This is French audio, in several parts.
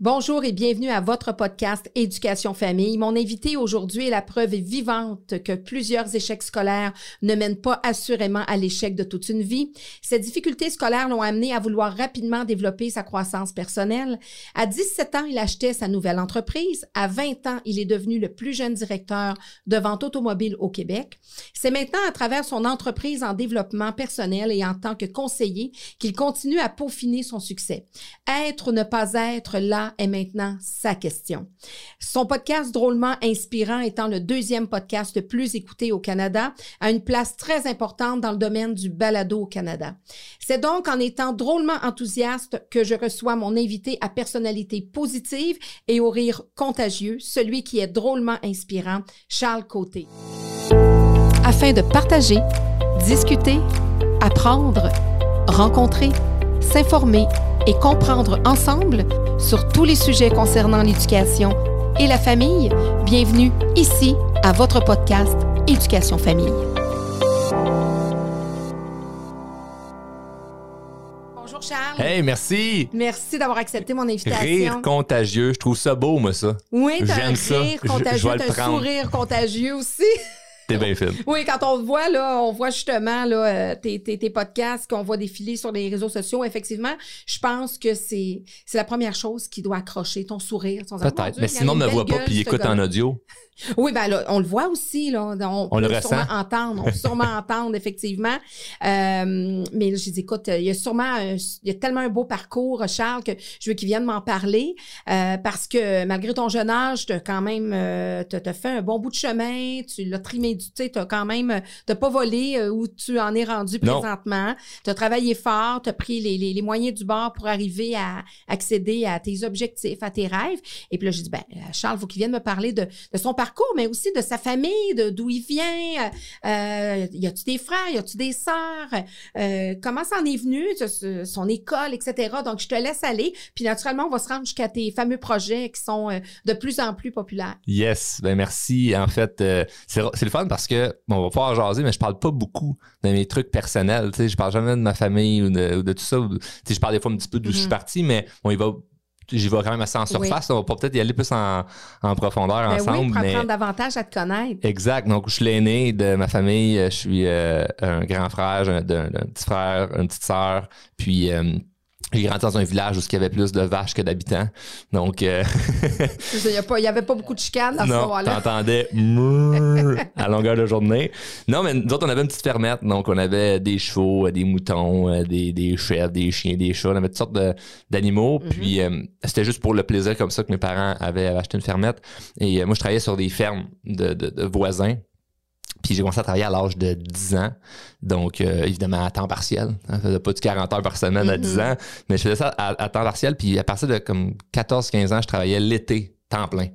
Bonjour et bienvenue à votre podcast Éducation Famille. Mon invité aujourd'hui est la preuve vivante que plusieurs échecs scolaires ne mènent pas assurément à l'échec de toute une vie. Ces difficultés scolaires l'ont amené à vouloir rapidement développer sa croissance personnelle. À 17 ans, il achetait sa nouvelle entreprise. À 20 ans, il est devenu le plus jeune directeur de vente automobile au Québec. C'est maintenant à travers son entreprise en développement personnel et en tant que conseiller qu'il continue à peaufiner son succès. Être ou ne pas être là est maintenant sa question. Son podcast drôlement inspirant étant le deuxième podcast le plus écouté au Canada, a une place très importante dans le domaine du balado au Canada. C'est donc en étant drôlement enthousiaste que je reçois mon invité à personnalité positive et au rire contagieux, celui qui est drôlement inspirant, Charles Côté. Afin de partager, discuter, apprendre, rencontrer, s'informer et comprendre ensemble sur tous les sujets concernant l'éducation et la famille, bienvenue ici à votre podcast Éducation Famille. Bonjour Charles. Hey, merci. Merci d'avoir accepté mon invitation. Rire contagieux, je trouve ça beau, moi, ça. Oui, t'as un J'aime ça. rire Je- je contagieux, vais le t'as un prendre. sourire contagieux aussi. T'es bien. Oui, quand on te voit, là, on voit justement là, euh, tes, tes, tes podcasts qu'on voit défiler sur les réseaux sociaux. Effectivement, je pense que c'est c'est la première chose qui doit accrocher ton sourire. ton- Peut-être. Mais sinon, on ne voit pas puis écoute en audio. Oui, ben là, on le voit aussi, là. On, On le peut ressent. sûrement entendre. On peut sûrement entendre, effectivement. Euh, mais là, j'ai dit, écoute, il y a sûrement, un- il y a tellement un beau parcours, Charles, que je veux qu'il vienne m'en parler. euh, parce que malgré ton jeune âge, tu as quand même, euh, t'as t'as fait un bon bout de chemin. Tu l'as trimé du, tu sais, t'as quand même, euh, t'as pas volé euh, où tu en es rendu Non. présentement. Tu as travaillé fort, tu as pris les, les, les moyens du bord pour arriver à accéder à tes objectifs, à tes rêves. Et puis là, j'ai dit, ben, Charles, faut qu'il vienne me parler de, de son parcours, mais aussi de sa famille, de d'où il vient. Euh, y a-tu des frères, y a-tu des sœurs? Euh, comment ça en est venu, son école, etc. Donc, je te laisse aller. Puis naturellement, on va se rendre jusqu'à tes fameux projets qui sont euh, de plus en plus populaires. Yes, ben merci. En fait, euh, c'est c'est le fun parce que bon, on va pouvoir jaser, mais je parle pas beaucoup de mes trucs personnels. Tu sais, je parle jamais de ma famille ou de, ou de tout ça. Tu sais, je parle des fois un petit peu d'où je suis Mhm. parti, mais on y va. J'y vais quand même assez en surface. On va peut-être y aller plus en, en profondeur Ben oui, ensemble. pour mais... apprendre davantage à te connaître. Exact. Donc, je suis l'aîné de ma famille. Je suis euh, un grand frère, un, petit frère, une petite sœur. Puis, euh, j'ai grandi dans un village où il y avait plus de vaches que d'habitants. Donc, euh, Il n'y avait pas beaucoup de chicanes dans ce moment-là. t'entendais à longueur de journée. Non, mais nous autres, on avait une petite fermette. Donc, on avait des chevaux, euh, des moutons, euh, des, des chèvres, des chiens, des chats. On avait toutes sortes d'animaux. Mhm. Puis, euh, c'était juste pour le plaisir comme ça que mes parents avaient, avaient acheté une fermette. Et euh, moi, je travaillais sur des fermes de, de- de voisins. Puis j'ai commencé à travailler à l'âge de 10 ans. Donc, euh, évidemment, à temps partiel. Je faisais pas du 40 heures par semaine à Mhm. 10 ans. Mais je faisais ça à, à temps partiel. Puis à partir de comme 14-15 ans, je travaillais l'été, temps plein.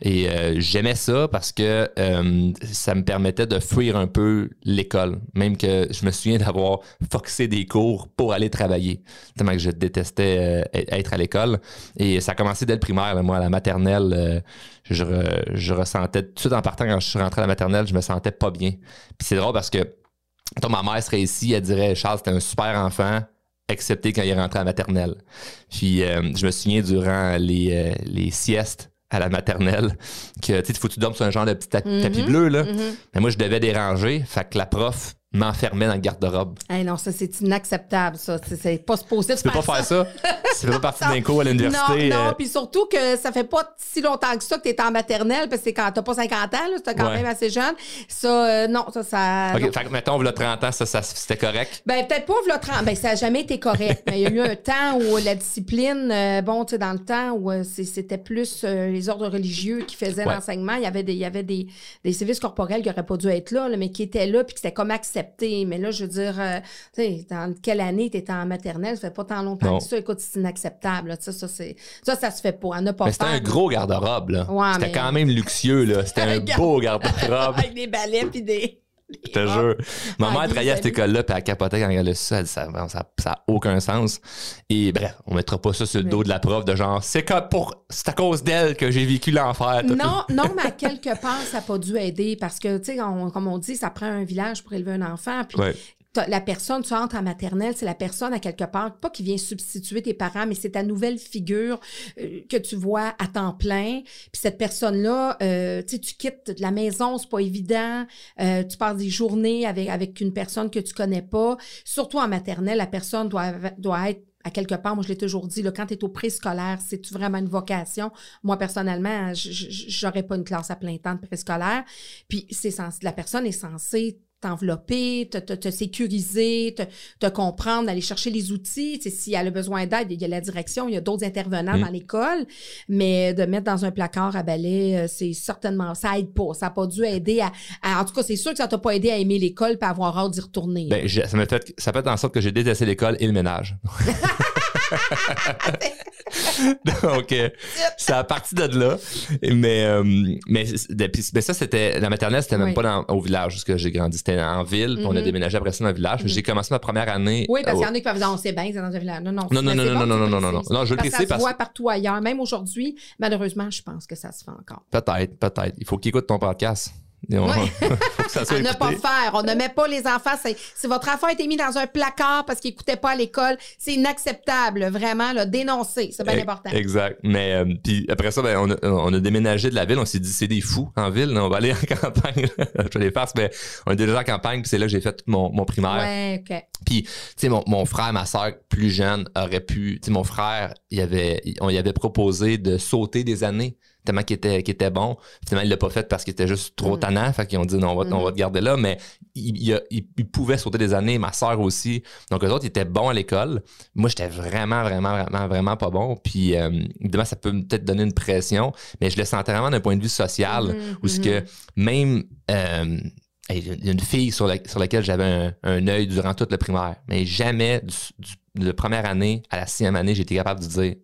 Et euh, j'aimais ça parce que euh, ça me permettait de fuir un peu l'école. Même que je me souviens d'avoir foxé des cours pour aller travailler. Tellement que je détestais euh, être à l'école. Et ça a commencé dès le primaire. là. Moi, à la maternelle, je, re- je ressentais tout de suite en partant quand je suis rentré à la maternelle, je me sentais pas bien. Puis c'est drôle parce que toi, ma mère serait ici, elle dirait Charles, c'était un super enfant excepté quand il est rentré à la maternelle. Puis je me souviens durant les, les siestes à la maternelle que tu sais, faut que tu dormes sur un genre de petit Mhm. tapis bleu là. Mhm. Mais moi je devais déranger, fait que la prof m'enfermait dans le garde-robe. Hey, non, ça, c'est inacceptable, ça. C'est- C'est pas de Tu peux pas faire ça. Fait pas partie d'un cours à l'université. Non, euh, non, puis surtout que ça fait pas si longtemps que ça que tu es en maternelle, parce que c'est quand t'as pas 50 ans, c'est quand Ouais. même assez jeune. Ça, euh, non, ça, ça. OK, non. fait que mettons, là 30 ans, ça, ça c'était correct? Ben, peut-être pas, v'là 30. Ben, ça a jamais été correct. Mais il y a eu un temps où la discipline, euh, bon, tu sais, dans le temps où euh, c'est- c'était plus euh, les ordres religieux qui faisaient Ouais. l'enseignement, il y avait des, il y avait des, des services corporels qui n'auraient pas dû être là, là, mais qui étaient là, puis que c'était comme accepté. Mais là, je veux dire, euh, tu sais, dans quelle année tu étais en maternelle? Ça fait pas tant longtemps Non. que ça. Écoute, c'est inacceptable. là. Ça, ça, ça, ça se fait pas. On n'a pas Mais c'était un gros garde-robe, là. Ouais, c'était mais- quand même luxueux, là. C'était un beau garde-robe. Avec des balais puis des. Je te jure. Ma Ah, mère travaillait à cette école-là, puis elle capotait quand elle a ça. Elle dit, ça n'a ça, aucun sens. Et bref, on mettra pas ça sur le dos de la prof de genre, c'est pour, c'est à cause d'elle que j'ai vécu l'enfer. Non, non, mais à quelque part, ça n'a pas dû aider parce que, tu sais, comme on dit, ça prend un village pour élever un enfant. Puis Ouais. La personne, tu entres en maternelle, c'est la personne à quelque part, pas qui vient substituer tes parents, mais c'est ta nouvelle figure euh, que tu vois à temps plein. Puis cette personne-là, euh, tu quittes la maison, c'est pas évident. Euh, tu passes des journées avec, avec une personne que tu connais pas. Surtout en maternelle, la personne doit, doit être à quelque part, moi je l'ai toujours dit, là, quand tu es au préscolaire, c'est vraiment une vocation? Moi, personnellement, j- j'aurais pas une classe à plein temps de préscolaire. Puis c'est la personne est censée t'envelopper, te, te, te sécuriser, te, te comprendre, aller chercher les outils. Tu sais, si elle a besoin d'aide, il y a la direction, il y a d'autres intervenants Mm. dans l'école, mais de mettre dans un placard à balai, euh, c'est certainement, ça aide pas. Ça n'a pas dû aider à, à- en tout cas, c'est sûr que ça t'a pas aidé à aimer l'école et avoir hâte d'y retourner. Ben, j'ai- ça m'a fait, ça fait en sorte que j'ai détesté l'école et le ménage. Donc, euh, c'est à partir de là. Mais, euh, mais, de- mais ça, c'était, la maternelle, c'était même Oui. pas dans- au village où j'ai grandi. C'était en ville, puis on a Mhm. déménagé après ça dans le village. J'ai commencé ma première année. oui, parce qu'il y en a qui peuvent dire, on sait bien, c'est dans un village. Non, non, Non, non, non, non, bon non, que non, non, non, précises. non. Non, je le que préciser ça se voit partout ailleurs. Même aujourd'hui, malheureusement, je pense que ça se fait encore. Peut-être, peut-être. Il faut qu'il écoute ton podcast. Et on- Ouais. faut que ça soit À ne pas faire. On ne met pas les enfants. Si votre enfant a été mis dans un placard parce qu'il n'écoutait pas à l'école, c'est inacceptable. Vraiment, là, dénoncer. C'est bien important. Exact. Mais euh, puis après ça, ben, on, a, on a déménagé de la ville. On s'est dit, c'est des fous en ville. là, on va aller en campagne. je vais les farces, mais on est déjà en campagne. Puis c'est là que j'ai fait mon, mon primaire. Ouais, OK. Puis, tu sais, mon, mon frère, ma soeur plus jeune aurait pu. Tu sais, mon frère, il avait, on lui avait proposé de sauter des années tellement qu'il était, qu'il était bon. Finalement, il l'a pas fait parce qu'il était juste trop Mm. tannant. Fait qu'ils ont dit, non, on va, on va te garder là. Mais il, il, a- il- il pouvait sauter des années. Ma soeur aussi. Donc, eux autres, ils étaient bons à l'école. Moi, j'étais vraiment, vraiment, vraiment, vraiment pas bon. Puis, euh, évidemment, ça peut peut-être donner une pression. Mais je le sentais vraiment d'un point de vue social. Mhm, Où ce que même euh, il y a une fille sur, la- sur laquelle j'avais un, un œil durant toute le primaire, mais jamais du, du- de la première année à la sixième année, été capable de dire.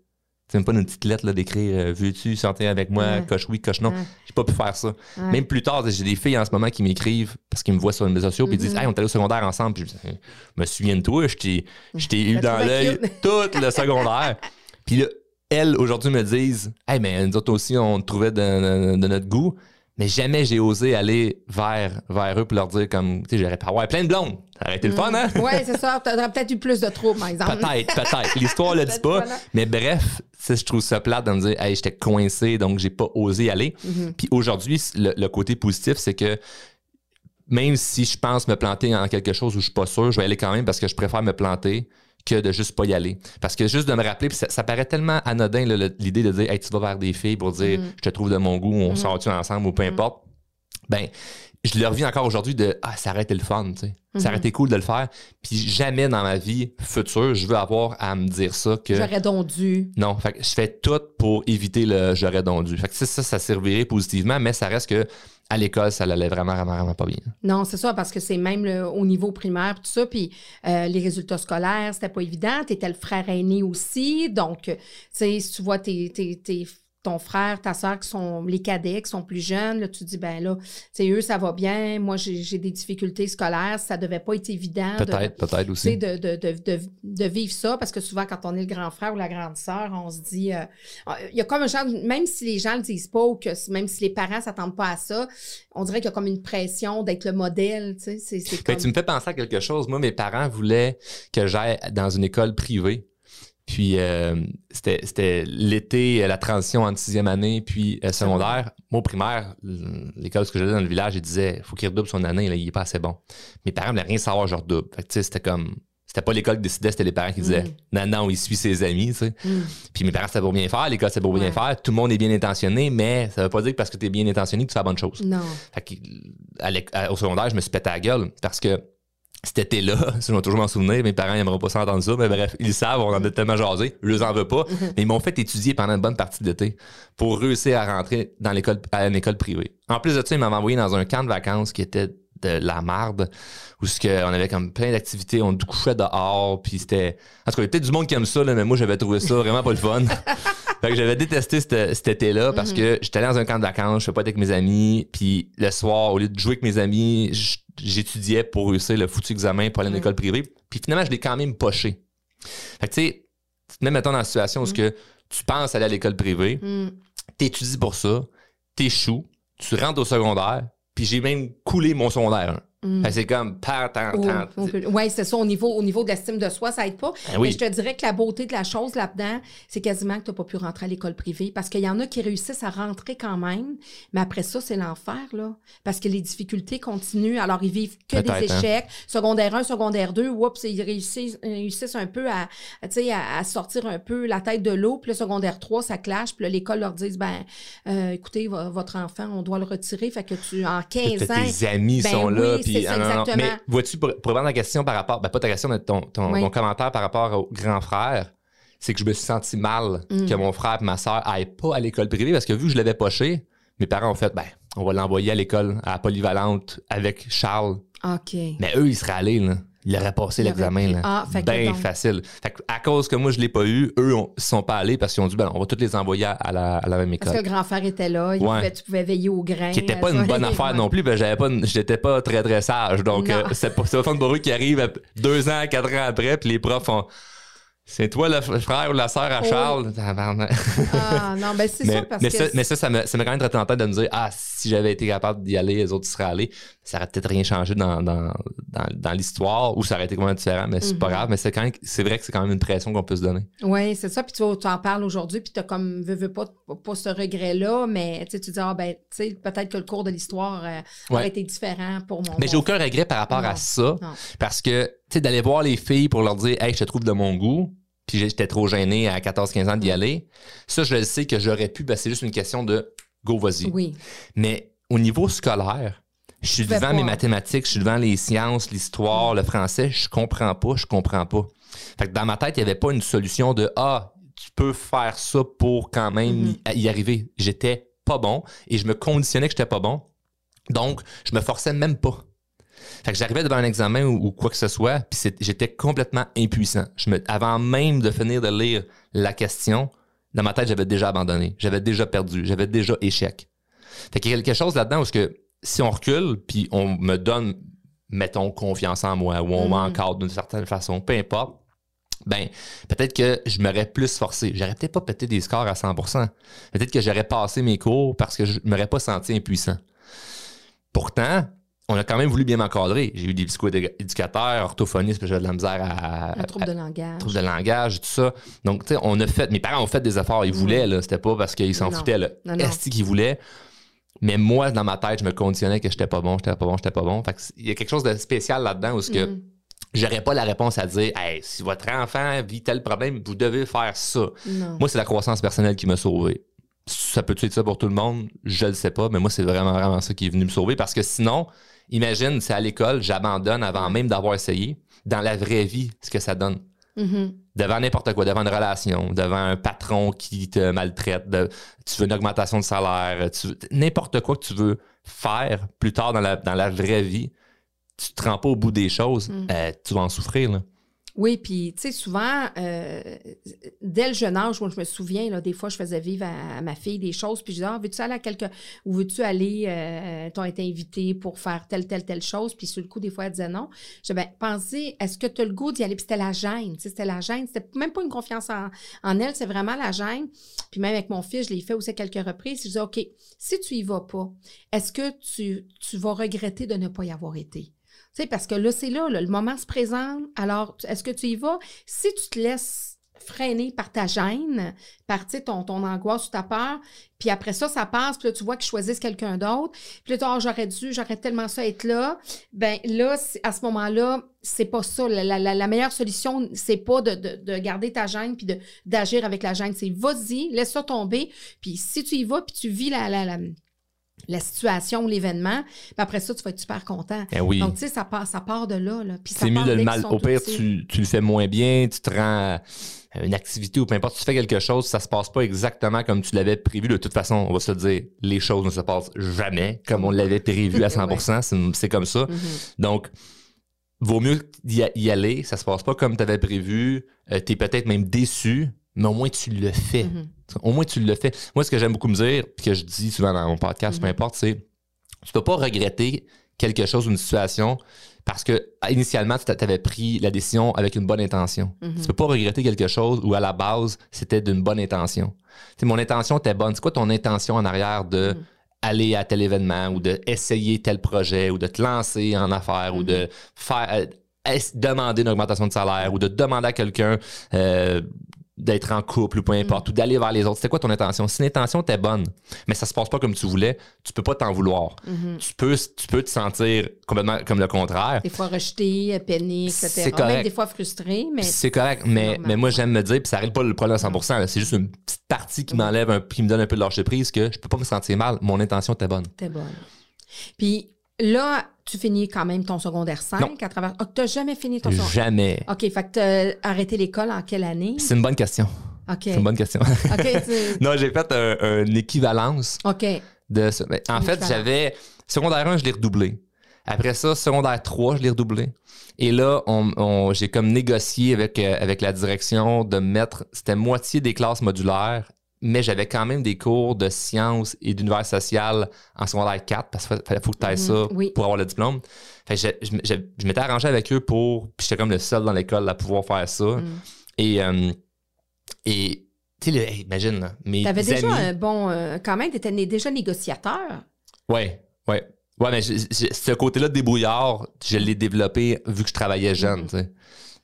C'est même pas une petite lettre là, d'écrire euh, Veux-tu sortir avec moi, Ouais. coche oui, coche non. Ouais. J'ai pas pu faire ça. Ouais. Même plus tard, j'ai des filles en ce moment qui m'écrivent parce qu'ils me voient sur les réseaux sociaux puis ils disent Mhm. Hey, on est allé au secondaire ensemble. Puis je me souviens de toi, je t'ai je t'ai eu dans l'œil tout le secondaire. Puis là, elles, aujourd'hui, me disent Hey, mais nous autres aussi, on te trouvait de, de- de notre goût. Mais jamais j'ai osé aller vers, vers eux pour leur dire comme, tu sais, j'aurais pu avoir plein de blondes. Ça aurait été le fun, hein? Oui, c'est ça. Tu aurais peut-être eu plus de troubles, par exemple. Peut-être, peut-être. L'histoire le dit pas. Mais bref, je trouve ça plate de me dire, hey, j'étais coincé, donc j'ai pas osé y aller. Mhm. Puis aujourd'hui, le, le côté positif, c'est que même si je pense me planter en quelque chose où je suis pas sûr, je vais aller quand même parce que je préfère me planter que de juste pas y aller. Parce que juste de me rappeler, ça, ça paraît tellement anodin l'idée de dire hey, tu vas vers des filles pour dire Mhm. je te trouve de mon goût, on Mhm. sort-tu ensemble ou peu importe. Ben, je le reviens encore aujourd'hui de ah, ça aurait été le fun, tu sais. Ça aurait été cool de le faire. Puis jamais dans ma vie future, je veux avoir à me dire ça que. J'aurais donc dû. Non, fait que je fais tout pour éviter le j'aurais donc dû. Fait que ça, ça servirait positivement, mais ça reste que à l'école, ça allait vraiment, vraiment, vraiment pas bien. Non, c'est ça, parce que c'est même au niveau primaire, tout ça. Puis euh, les résultats scolaires, c'était pas évident. Tu étais le frère aîné aussi. Donc, tu sais, si tu vois tes- tes- ton frère, ta soeur qui sont les cadets, qui sont plus jeunes, là, tu te dis, ben là, tu sais, eux, ça va bien. Moi, j'ai des difficultés scolaires. Ça devait pas être évident. de- Peut-être, peut-être aussi. de, de, de, de, vivre ça, parce que souvent, quand on est le grand frère ou la grande sœur, on se dit, euh, il y a comme un genre, même si les gens le disent pas ou que même si les parents s'attendent pas à ça, on dirait qu'il y a comme une pression d'être le modèle, tu sais, c'est, c'est Ben, tu me fais penser à quelque chose. Moi, mes parents voulaient que j'aille dans une école privée. Puis euh, c'était, l'été, euh, la transition entre sixième année puis euh, secondaire. Moi, au primaire, l'école où j'allais dans le village, ils disaient faut qu'il redouble son année, là, il est pas assez bon. Mes parents voulaient rien savoir, je redouble. Fait que, tu sais, c'était comme. C'était pas l'école qui décidait, c'était les parents qui disaient non, non, il suit ses amis, tu sais. Mm. Puis mes parents, c'était pour bien faire, l'école, c'était pour bien faire. Tout le monde est bien intentionné, mais ça veut pas dire que parce que tu es bien intentionné que tu fais la bonne chose. Non. Fait que, à l'éc- à- au secondaire, je me suis pété à la gueule parce que cet été-là, je vais toujours m'en souvenir, mes parents n'aimeront pas ça entendre ça, mais bref, ils le savent, on en a tellement jasé, je les en veux pas, mais ils m'ont fait étudier pendant une bonne partie de l'été pour réussir à rentrer dans l'école, à une école privée. En plus de ça, ils m'avaient envoyé dans un camp de vacances qui était de la marde, où on avait comme plein d'activités, on couchait dehors, puis c'était... En tout cas, il y a peut-être du monde qui aime ça, là, mais moi, j'avais trouvé ça vraiment pas le fun. Fait que j'avais détesté cet, été-là parce que j'étais allé dans un camp de vacances, je fais pas avec mes amis, puis le soir, au lieu de jouer avec mes amis, j'étudiais pour réussir le foutu examen pour aller à une Mhm. privée. Puis finalement, je l'ai quand même poché. Fait que tu sais, tu te mets mettons dans la situation où ce que tu penses aller à l'école privée, t'étudies pour ça, t'échoues, tu rentres au secondaire, puis j'ai même coulé mon secondaire 1. Que c'est comme, par, tant. Oui, c'est ça. Au niveau, au niveau de l'estime de soi, ça aide pas. Ben oui. Mais je te dirais que la beauté de la chose là-dedans, c'est quasiment que tu n'as pas pu rentrer à l'école privée. Parce qu'il y en a qui réussissent à rentrer quand même. Mais après ça, c'est l'enfer, là. Parce que les difficultés continuent. Alors, ils vivent que des hein. échecs. Secondaire 1, secondaire 2, oups, ils réussissent, réussissent un peu à, tu sais, à, à sortir un peu la tête de l'eau. Puis le secondaire 3, ça clash. Puis l'école leur dit, ben, euh, écoutez, vo- votre enfant, on doit le retirer. Fait que tu, en 15 Peut-être ans. tes amis Ben sont là. Puis, ça, ah, non, non, non. exactement. Mais vois-tu, pour, pour répondre à la question par rapport, ben pas ta question, mais ton, ton, Oui. ton commentaire par rapport au grand frère, c'est que je me suis senti mal Mm. que mon frère et ma soeur aillent pas à l'école privée parce que vu que je l'avais poché, mes parents ont fait, ben, on va l'envoyer à l'école, à la polyvalente avec Charles. OK. Mais eux, ils seraient allés, là. Ils auraient passé l'examen, là. Ah, fait donc- facile. Fait que à cause que moi, je l'ai pas eu, eux, ils sont pas allés parce qu'ils ont dit, ben, on va tous les envoyer à, la, à la même Parce que école. le grand-frère était là, il Ouais. pouvait- tu pouvais veiller au grain. Qui était pas une bonne affaire non plus, ben, j'avais pas, j'étais pas très, très sage. Donc, euh, c'est pas, pas fun pour eux qui arrivent deux ans, quatre ans après, puis les profs font, c'est toi le frère ou la sœur à Oui. Charles? Ah, non, ben c'est ça parce mais que. ça, mais ça, ça m'a ça quand même en tête de me dire, ah, si j'avais été capable d'y aller, les autres seraient allés, ça aurait peut-être rien changé dans, dans, dans, dans l'histoire ou ça aurait été complètement différent, mais c'est pas Mhm. grave. Mais c'est quand même, c'est vrai que c'est quand même une pression qu'on peut se donner. Oui, c'est ça. Puis tu, vois, tu en parles aujourd'hui, puis tu comme, veux, veux pas, pas ce regret-là, mais tu tu dis, ah, ben, tu sais, peut-être que le cours de l'histoire euh, aurait Ouais. été différent pour mon. Mais j'ai aucun regret par rapport Non. à ça. Non. Parce que, sais, d'aller voir les filles pour leur dire, hey, je te trouve de mon goût, puis j'étais trop gêné à 14-15 ans d'y aller, ça, je le sais que j'aurais pu, ben, c'est juste une question de go, vas-y. Oui. Mais au niveau scolaire, je suis devant mes mathématiques, je suis devant les sciences, l'histoire, le français, je comprends pas, je comprends pas. Fait que dans ma tête, il n'y avait pas une solution de Ah, tu peux faire ça pour quand même Mhm. y- y arriver. J'étais pas bon et je me conditionnais que j'étais pas bon. Donc, je me forçais même pas. Fait que j'arrivais devant un examen ou, ou quoi que ce soit, puis j'étais complètement impuissant. Je me, avant même de finir de lire la question, dans ma tête, j'avais déjà abandonné. J'avais déjà perdu. J'avais déjà échec. Fait qu'il y a quelque chose là-dedans où que si on recule, puis on me donne, mettons, confiance en moi, ou on Mhm. m'encadre d'une certaine façon, peu importe, ben, peut-être que je m'aurais plus forcé. J'aurais peut-être pas pété des scores à 100%. Peut-être que j'aurais passé mes cours parce que je m'aurais pas senti impuissant. Pourtant, on a quand même voulu bien m'encadrer. J'ai eu des psychoéducateurs, orthophonistes, puis j'avais de la misère à, Un trouble à- de langage. trouble de langage, tout ça. Donc, tu sais, on a fait, mes parents ont fait des efforts, ils voulaient, là. C'était pas parce qu'ils s'en foutaient, là. Est-ce qu'ils voulaient? Mais moi, dans ma tête, je me conditionnais que j'étais pas bon, j'étais pas bon, j'étais pas bon. Fait il y a quelque chose de spécial là-dedans où ce que Mhm. j'aurais pas la réponse à dire, hey, si votre enfant vit tel problème, vous devez faire ça. Non. Moi, c'est la croissance personnelle qui m'a sauvé. Ça peut être ça pour tout le monde? Je le sais pas, mais moi, c'est vraiment, vraiment ça qui est venu me sauver parce que sinon, imagine, c'est à l'école, j'abandonne avant même d'avoir essayé. Dans la vraie vie, ce que ça donne. Mhm. Devant n'importe quoi, devant une relation, devant un patron qui te maltraite, de- tu veux une augmentation de salaire, tu veux- n'importe quoi que tu veux faire plus tard dans la, dans la vraie vie, tu te rends pas au bout des choses, Mm. euh, tu vas en souffrir. Là. Oui, puis tu sais, souvent, euh, dès le jeune âge, moi, je me souviens, là, des fois, je faisais vivre à, ma fille des choses, puis je disais, ah, veux-tu aller à quelque... ou veux-tu aller, euh, t'ont été invité pour faire telle, telle, telle chose, puis sur le coup, des fois, elle disait non. Je disais, ben, pensez, est-ce que tu as le goût d'y aller? Puis c'était la gêne, tu sais, c'était la gêne, c'était même pas une confiance en, en elle, c'est vraiment la gêne. Puis même avec mon fils, je l'ai fait aussi à quelques reprises, je disais, OK, si tu y vas pas, est-ce que tu, tu vas regretter de ne pas y avoir été? Parce que là, c'est là, le moment se présente. Alors, est-ce que tu y vas? Si tu te laisses freiner par ta gêne, par ton, ton angoisse ou ta peur, puis après ça, ça passe, puis là, tu vois qu'ils choisissent quelqu'un d'autre, puis là, Ah, j'aurais dû, j'aurais tellement ça être là. Ben là, à ce moment-là, c'est pas ça. La, meilleure solution, c'est pas de, de- de garder ta gêne puis d'agir avec la gêne. C'est vas-y, laisse ça tomber, puis si tu y vas, puis tu vis la, la, la, situation, l'événement, ben après ça, tu vas être super content. Eh oui. Donc, tu sais, ça part, ça part de là. Puis C'est mieux de le mal. Au pire, tu, tu le fais moins bien, tu te rends à une activité ou peu importe, tu fais quelque chose, ça se passe pas exactement comme tu l'avais prévu. De toute façon, on va se le dire, les choses ne se passent jamais comme on l'avait prévu à 100%. C'est- C'est comme ça. Mhm. Donc, vaut mieux y aller. Ça se passe pas comme tu avais prévu. Euh, tu es peut-être même déçu, mais au moins tu le fais. Mhm. Au moins tu le fais. Moi, ce que j'aime beaucoup me dire, puis que je dis souvent dans mon podcast, peu Mhm. importe, c'est tu peux pas regretter quelque chose ou une situation parce que initialement, tu avais pris la décision avec une bonne intention. Mhm. Tu peux pas regretter quelque chose où à la base, c'était d'une bonne intention. Tu sais, mon intention était bonne. C'est quoi ton intention en arrière de Mhm. aller à tel événement ou de essayer tel projet ou de te lancer en affaires ou de faire euh, demander une augmentation de salaire ou de demander à quelqu'un euh, d'être en couple ou peu importe ou d'aller vers les autres. C'était quoi ton intention? Si l'intention était bonne, mais ça se passe pas comme tu voulais, tu peux pas t'en vouloir. Tu, peux, tu peux te sentir complètement comme le contraire. Des fois rejeté, peiné, etc. C'est correct. Même des fois frustré, mais C'est correct, mais, mais moi j'aime me dire, puis ça règle pas le problème à 100%, là, c'est juste une petite partie qui m'enlève, un, qui me donne un peu de lâcher prise que je peux pas me sentir mal. Mon intention était bonne. t'es bonne. Puis là, tu finis quand même ton secondaire 5 Non. à travers. Oh, t'as jamais fini ton secondaire. Jamais. OK, fait que t'as arrêté l'école en quelle année? C'est une bonne question. OK. C'est une bonne question. OK, tu- non, j'ai fait un, une équivalence OK. de ça. Mais en Une fait, j'avais. Secondaire 1, je l'ai redoublé. Après ça, secondaire 3, je l'ai redoublé. Et là, on, on- j'ai comme négocié avec, euh, avec la direction de mettre. C'était moitié des classes modulaires, mais j'avais quand même des cours de sciences et d'univers social en secondaire 4 parce qu'il fallait faut que tu ailles ça Mhm, oui. pour avoir le diplôme. Fait que j'ai- je, m- j'ai- je m'étais arrangé avec eux pour. Puis j'étais comme le seul dans l'école à pouvoir faire ça. Mm. Et. euh, et tu sais, imagine, là, mes T'avais déjà amis- un bon. euh, quand même, t'étais déjà négociateur. Ouais, ouais. Ouais, mais ce côté-là de débrouillard, je l'ai développé vu que je travaillais jeune, tu sais.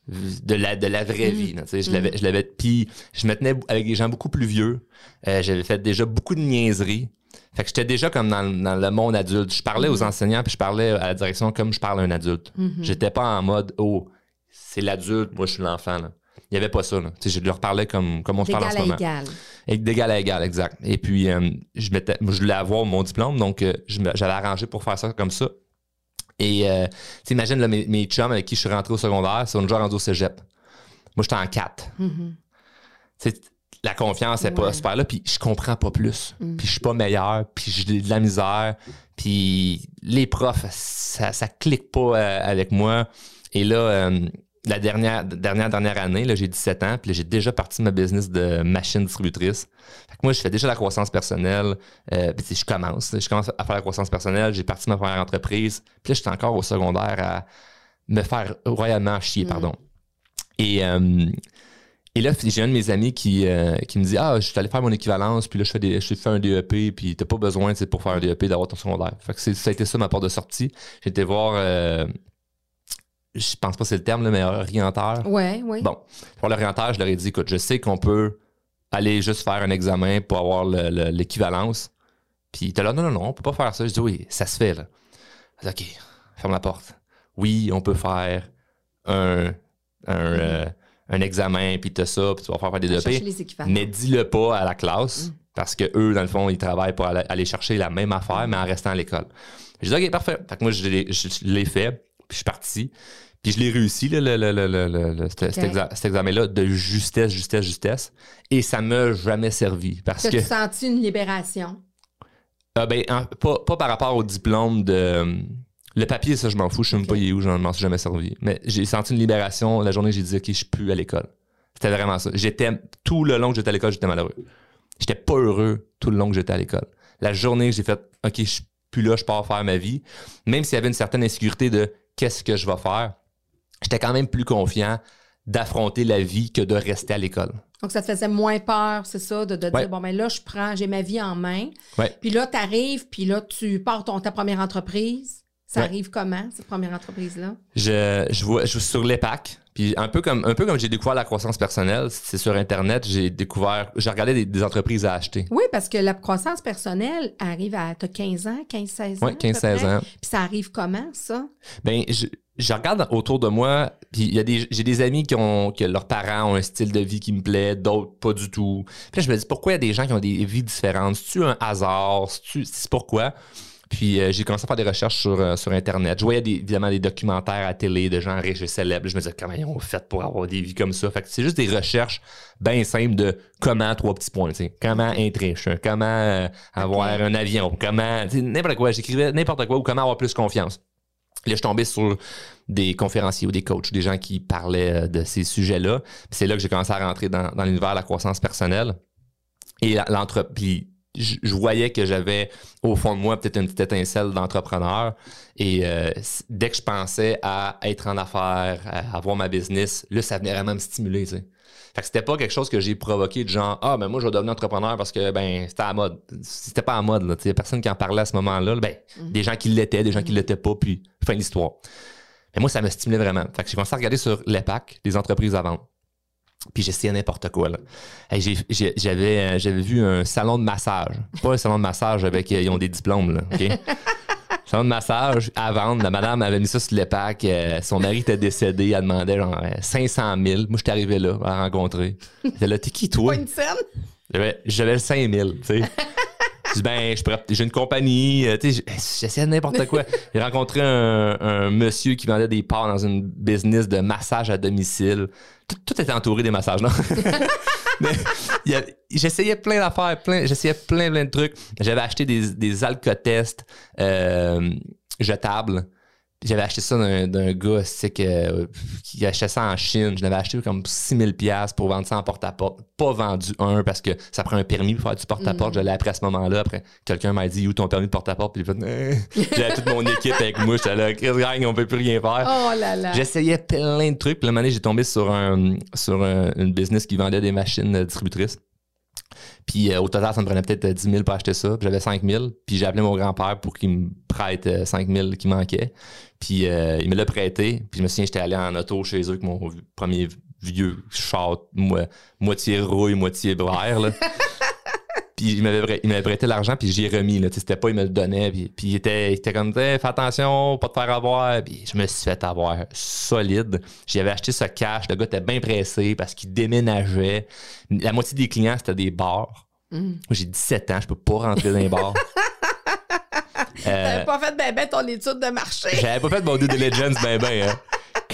De la, de la vraie Mhm. vie, là, tu sais. Je l'avais, je l'avais. Puis je me tenais avec des gens beaucoup plus vieux. Euh, j'avais fait déjà beaucoup de niaiseries. Fait que j'étais déjà comme dans, le- dans le monde adulte. Je parlais aux enseignants puis je parlais à la direction comme je parle à un adulte. Mhm. J'étais pas en mode, oh, c'est l'adulte, moi je suis l'enfant, là. Il y avait pas ça, là. Je leur parlais comme, comme on se parle en D'égal ce à moment. égal. Et d'égal à égal, exact. Et puis, euh, je, voulais avoir mon diplôme, donc euh, j'avais arrangé pour faire ça comme ça. Et euh, t'imagines, là, mes, mes chums avec qui je suis rentré au secondaire, sont déjà rendus au cégep. Moi, j'étais en 4. Mhm. la confiance n'est pas Ouais. super là, puis je comprends pas plus. Mm. Puis je suis pas meilleur, puis j'ai de la misère. Puis les profs, ça, ça clique pas euh, avec moi. Et là, euh, la dernière, dernière, dernière année, j'ai 17 ans, puis là, j'ai déjà parti de ma business de machine distributrice. Fait que moi, je fais déjà la croissance personnelle. Euh, puis je commence, je commence à faire la croissance personnelle. J'ai parti de ma première entreprise. Puis là, j'étais encore au secondaire à me faire royalement chier, Mm. pardon. Et, euh, et là, j'ai un de mes amis qui, euh, qui me dit Ah, je suis allé faire mon équivalence, puis là, je fais, des, je fais un DEP, puis t'as pas besoin, pour faire un DEP, d'avoir ton secondaire. Fait que ça a été ça ma porte de sortie. Été voir, je pense pas que c'est le terme, là, mais orienteur. Ouais, oui. Bon, pour l'orienteur, je leur ai dit Écoute, je sais qu'on peut aller juste faire un examen pour avoir le- le- l'équivalence. Puis il était là Non, non, non, on peut pas faire ça. Je dis Oui, ça se fait, là. Je dis, OK, ferme la porte. Oui, on peut faire un, un, euh, un examen, puis t'as ça, puis tu vas faire faire des équivalents. Mais dis-le pas à la classe, parce que eux, dans le fond, ils travaillent pour aller, aller chercher la même affaire, mais en restant à l'école. Je dis, OK, parfait. Fait que moi, je l'ai fait, puis je suis parti. Puis je l'ai réussi, là, le, le, le, cet, exa- examen-là, de justesse, justesse, justesse. Et ça m'a jamais servi. Parce que. T'as-tu senti une libération? Ah ben, en- pas, pas par rapport au diplôme de. Le papier, ça, je m'en fous. Je sais même pas il est où, je m'en suis jamais servi. Mais j'ai senti une libération la journée que j'ai dit, OK, je suis plus à l'école. C'était vraiment ça. J'étais, tout le long que j'étais à l'école, j'étais malheureux. J'étais pas heureux tout le long que j'étais à l'école. La journée que j'ai fait, OK, je suis plus là, je pars faire ma vie, même s'il y avait une certaine insécurité de qu'est-ce que je vais faire, j'étais quand même plus confiant d'affronter la vie que de rester à l'école. Donc, ça te faisait moins peur, c'est ça, de, de Ouais. dire, bon, ben là, je prends, j'ai ma vie en main. Ouais. Puis là, tu arrives, puis là, tu pars ton, ta première entreprise. Ça Ouais. arrive comment, cette première entreprise-là? Je, je vois, je suis sur l'EPAC. Puis un peu comme un peu comme j'ai découvert la croissance personnelle, c'est sur Internet, j'ai découvert, j'ai regardé des, des entreprises à acheter. Oui, parce que la croissance personnelle arrive à. T'as 15 ans, 15-16 ans. Ouais, à peu 15-16 près? ans. Puis ça arrive comment, ça? Ben, je, je regarde autour de moi, puis il y a des, j'ai des amis qui ont, que leurs parents ont un style de vie qui me plaît, d'autres pas du tout. Puis là, je me dis, pourquoi il y a des gens qui ont des vies différentes? C'est-tu un hasard? C'est-tu, c'est pourquoi? Puis euh, j'ai commencé à faire des recherches sur, euh, sur Internet. Je voyais des, évidemment des documentaires à télé de gens riches et célèbres. Je me disais, comment ils ont fait pour avoir des vies comme ça? Fait que c'est juste des recherches bien simples de comment, trois petits points, tu sais. Comment être riche, hein, comment euh, avoir un avion, comment, n'importe quoi. J'écrivais n'importe quoi ou comment avoir plus confiance. Là, je suis tombé sur des conférenciers ou des coachs, des gens qui parlaient de ces sujets-là. C'est là que j'ai commencé à rentrer dans, dans l'univers de la croissance personnelle. Et la- l'entre... Puis je je voyais que j'avais au fond de moi peut-être une petite étincelle d'entrepreneur. Et euh, dès que je pensais à être en affaires, à avoir ma business, là, ça venait vraiment me stimuler. tu sais. Fait que c'était pas quelque chose que j'ai provoqué de genre, ah, ben moi, je vais devenir entrepreneur parce que, ben, c'était à la mode. C'était pas à la mode, là. Il personne qui en parlait à ce moment-là. Ben, Mhm. des gens qui l'étaient, des gens qui l'étaient pas, puis fin de l'histoire. Mais moi, ça me stimulait vraiment. Fait que j'ai commencé à regarder sur l'EPAC, les entreprises à vendre. Puis j'essayais n'importe quoi. Là. Hey, j'ai- j'ai- j'avais, euh, j'avais vu un salon de massage. Pas un salon de massage avec euh, ils ont des diplômes. Là, OK? salon de massage à vendre. La madame avait mis ça sur l'EPAC. euh, son mari était décédé. Elle demandait genre euh, 500 000. Moi, j'étais arrivé là à la rencontrer. J'étais là, t'es qui toi? Pas une scène? J'avais, j'avais le 5000, tu sais. Je dis, ben, j'ai une compagnie, euh, tu sais, j'essayais de n'importe quoi. J'ai rencontré un, un monsieur qui vendait des parts dans une business de massage à domicile. Tout, tout était entouré des massages, non? Mais j'essayais plein d'affaires, plein, j'essayais plein, plein de trucs. J'avais acheté des, des alcotests euh, jetables. J'avais acheté ça d'un, gars que, euh, qui achetait ça en Chine. Je l'avais acheté comme 6000 pièces pour vendre ça en porte-à-porte. Pas vendu un parce que ça prend un permis pour faire du porte-à-porte. Je l'ai appris à ce moment-là. Après, quelqu'un m'a dit où ton permis de porte-à-porte? Puis Eh. j'avais toute mon équipe avec moi. J'étais là, Chris Gang, on peut plus rien faire. Oh là là. J'essayais plein de trucs. Puis la année, j'ai tombé sur, un, sur un- une business qui vendait des machines distributrices. Puis euh, au total, ça me prenait peut-être euh, 10 000 pour acheter ça. Puis j'avais 5 000. Puis j'ai appelé mon grand-père pour qu'il me prête euh, 5 000 qui manquait. Puis euh, il me l'a prêté. Puis je me souviens, j'étais allé en auto chez eux avec mon premier vieux char, mo- moitié rouille, moitié vert. Puis il m'avait prêt- il m'avait prêté l'argent, puis j'y ai remis. Là. C'était pas, il me le donnait. Puis, puis il, était, il était comme, Hey, fais attention, pas te faire avoir. Puis je me suis fait avoir solide. J'avais acheté ce cash. Le gars était bien pressé parce qu'il déménageait. La moitié des clients, c'était des bars. Mm. J'ai 17 ans, je peux pas rentrer dans les bars. Euh, T'avais pas fait ben ben ton étude de marché. j'avais pas fait mon due diligence ben ben, hein.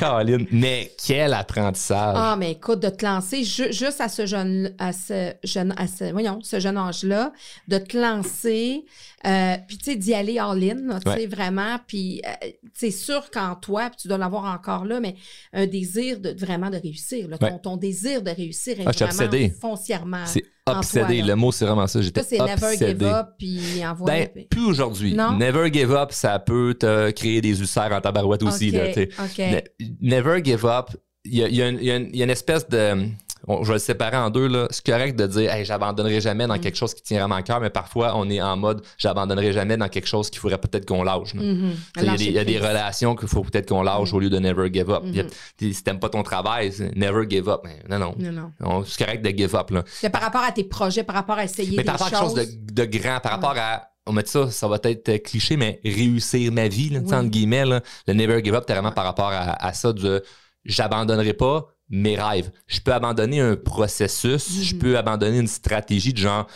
Caroline. Mais quel apprentissage. Ah, mais écoute, de te lancer ju- juste à ce jeune, à ce jeune, à ce, voyons, ce jeune âge-là, de te lancer, euh, puis tu sais, d'y aller all-in, tu sais, Ouais. vraiment, puis euh, c'est sûr qu'en toi, puis tu dois l'avoir encore là, mais un désir de vraiment de réussir, là, ton, Ouais. ton désir de réussir est Ah, vraiment foncièrement. C'est obsédé. le mot, c'est vraiment ça. J'étais c'est never give obsédé. up, puis envoie. Ben, plus aujourd'hui. Never give up, ça peut te créer des ulcères en tabarouette aussi. Ok, Là, tu sais. OK. Ne- Never give up. Il y a, il y a une- y y a espèce de. on- je vais le séparer en deux. là. C'est correct de dire hey, j'abandonnerai jamais Mm. dans quelque chose qui tient vraiment à cœur, mais parfois on est en mode j'abandonnerai jamais dans quelque chose qu'il faudrait peut-être qu'on lâche. Mhm. Sais, Il y a des- relations qu'il faut peut-être qu'on lâche au lieu de never give up. A- Mhm. t'sais, Si t'aimes pas ton travail, c'est never give up. Non, non. Non, non. On- C'est correct de give up. Là. C'est par rapport à tes projets, par rapport à essayer Mais des par rapport à quelque chose de, de grand, par rapport à. On met ça, ça va être euh, cliché, mais réussir ma vie, là, Oui. entre guillemets, là, le never give up, t'es vraiment par rapport à, à ça de j'abandonnerai pas mes rêves. Je peux abandonner un processus, je Mhm. peux abandonner une stratégie de genre,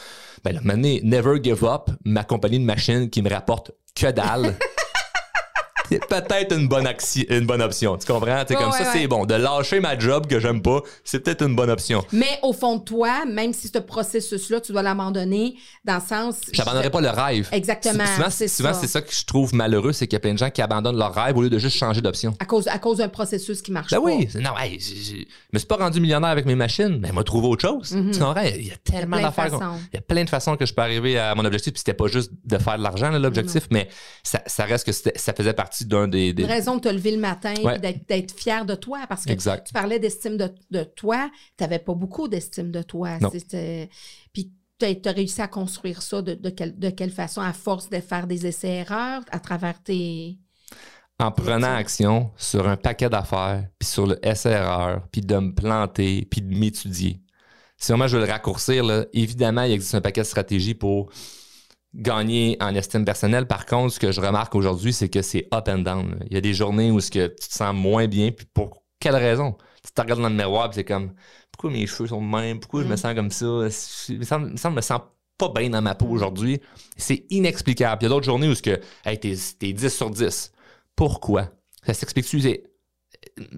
ben là, maintenant, never give up, ma compagnie de machine qui me rapporte que dalle. C'est peut-être une bonne, axi- une bonne option. Tu comprends? Tu sais, Ouais, comme ouais, ça, ouais. c'est bon. De lâcher ma job que j'aime pas, c'est peut-être une bonne option. Mais au fond de toi, même si ce processus-là, tu dois l'abandonner dans le sens. J'abandonnerai pas le rêve. Exactement, Souvent, c'est ça. que je trouve malheureux, c'est qu'il y a plein de gens qui abandonnent leur rêve au lieu de juste changer d'option. À cause, à cause d'un processus qui marche Ben pas. oui, non, hey, je me suis pas rendu millionnaire avec mes machines, mais m'a trouvé autre chose. Tu comprends? Il y a tellement d'affaires. Il y a plein de façons que je peux arriver à mon objectif, puis c'était pas juste de faire de l'argent, l'objectif, mais ça, ça reste que ça faisait partie d'un des. des- Une raison de te lever le matin Ouais. d'être, fier de toi. Parce que Exact. tu parlais d'estime de, de toi. Tu n'avais pas beaucoup d'estime de toi. Puis tu as réussi à construire ça de, de, quelle, de quelle façon? À force de faire des essais-erreurs à travers tes. en prenant action sur un paquet d'affaires, puis sur le SRR, puis de me planter, puis de m'étudier. Si vraiment je veux le raccourcir, là, évidemment, il existe un paquet de stratégies pour gagner en estime personnelle. Par contre, ce que je remarque aujourd'hui, c'est que c'est up and down. Il y a des journées où ce que tu te sens moins bien, puis pour quelle raison? Tu te regardes dans le miroir, puis c'est comme, pourquoi mes cheveux sont de même? Pourquoi je me Mm. sens comme ça? Il me que je me sens pas bien dans ma peau aujourd'hui. C'est inexplicable. Puis Il y a d'autres journées où ce que, hey, t'es, t'es 10 sur 10. Pourquoi? Ça s'explique-tu?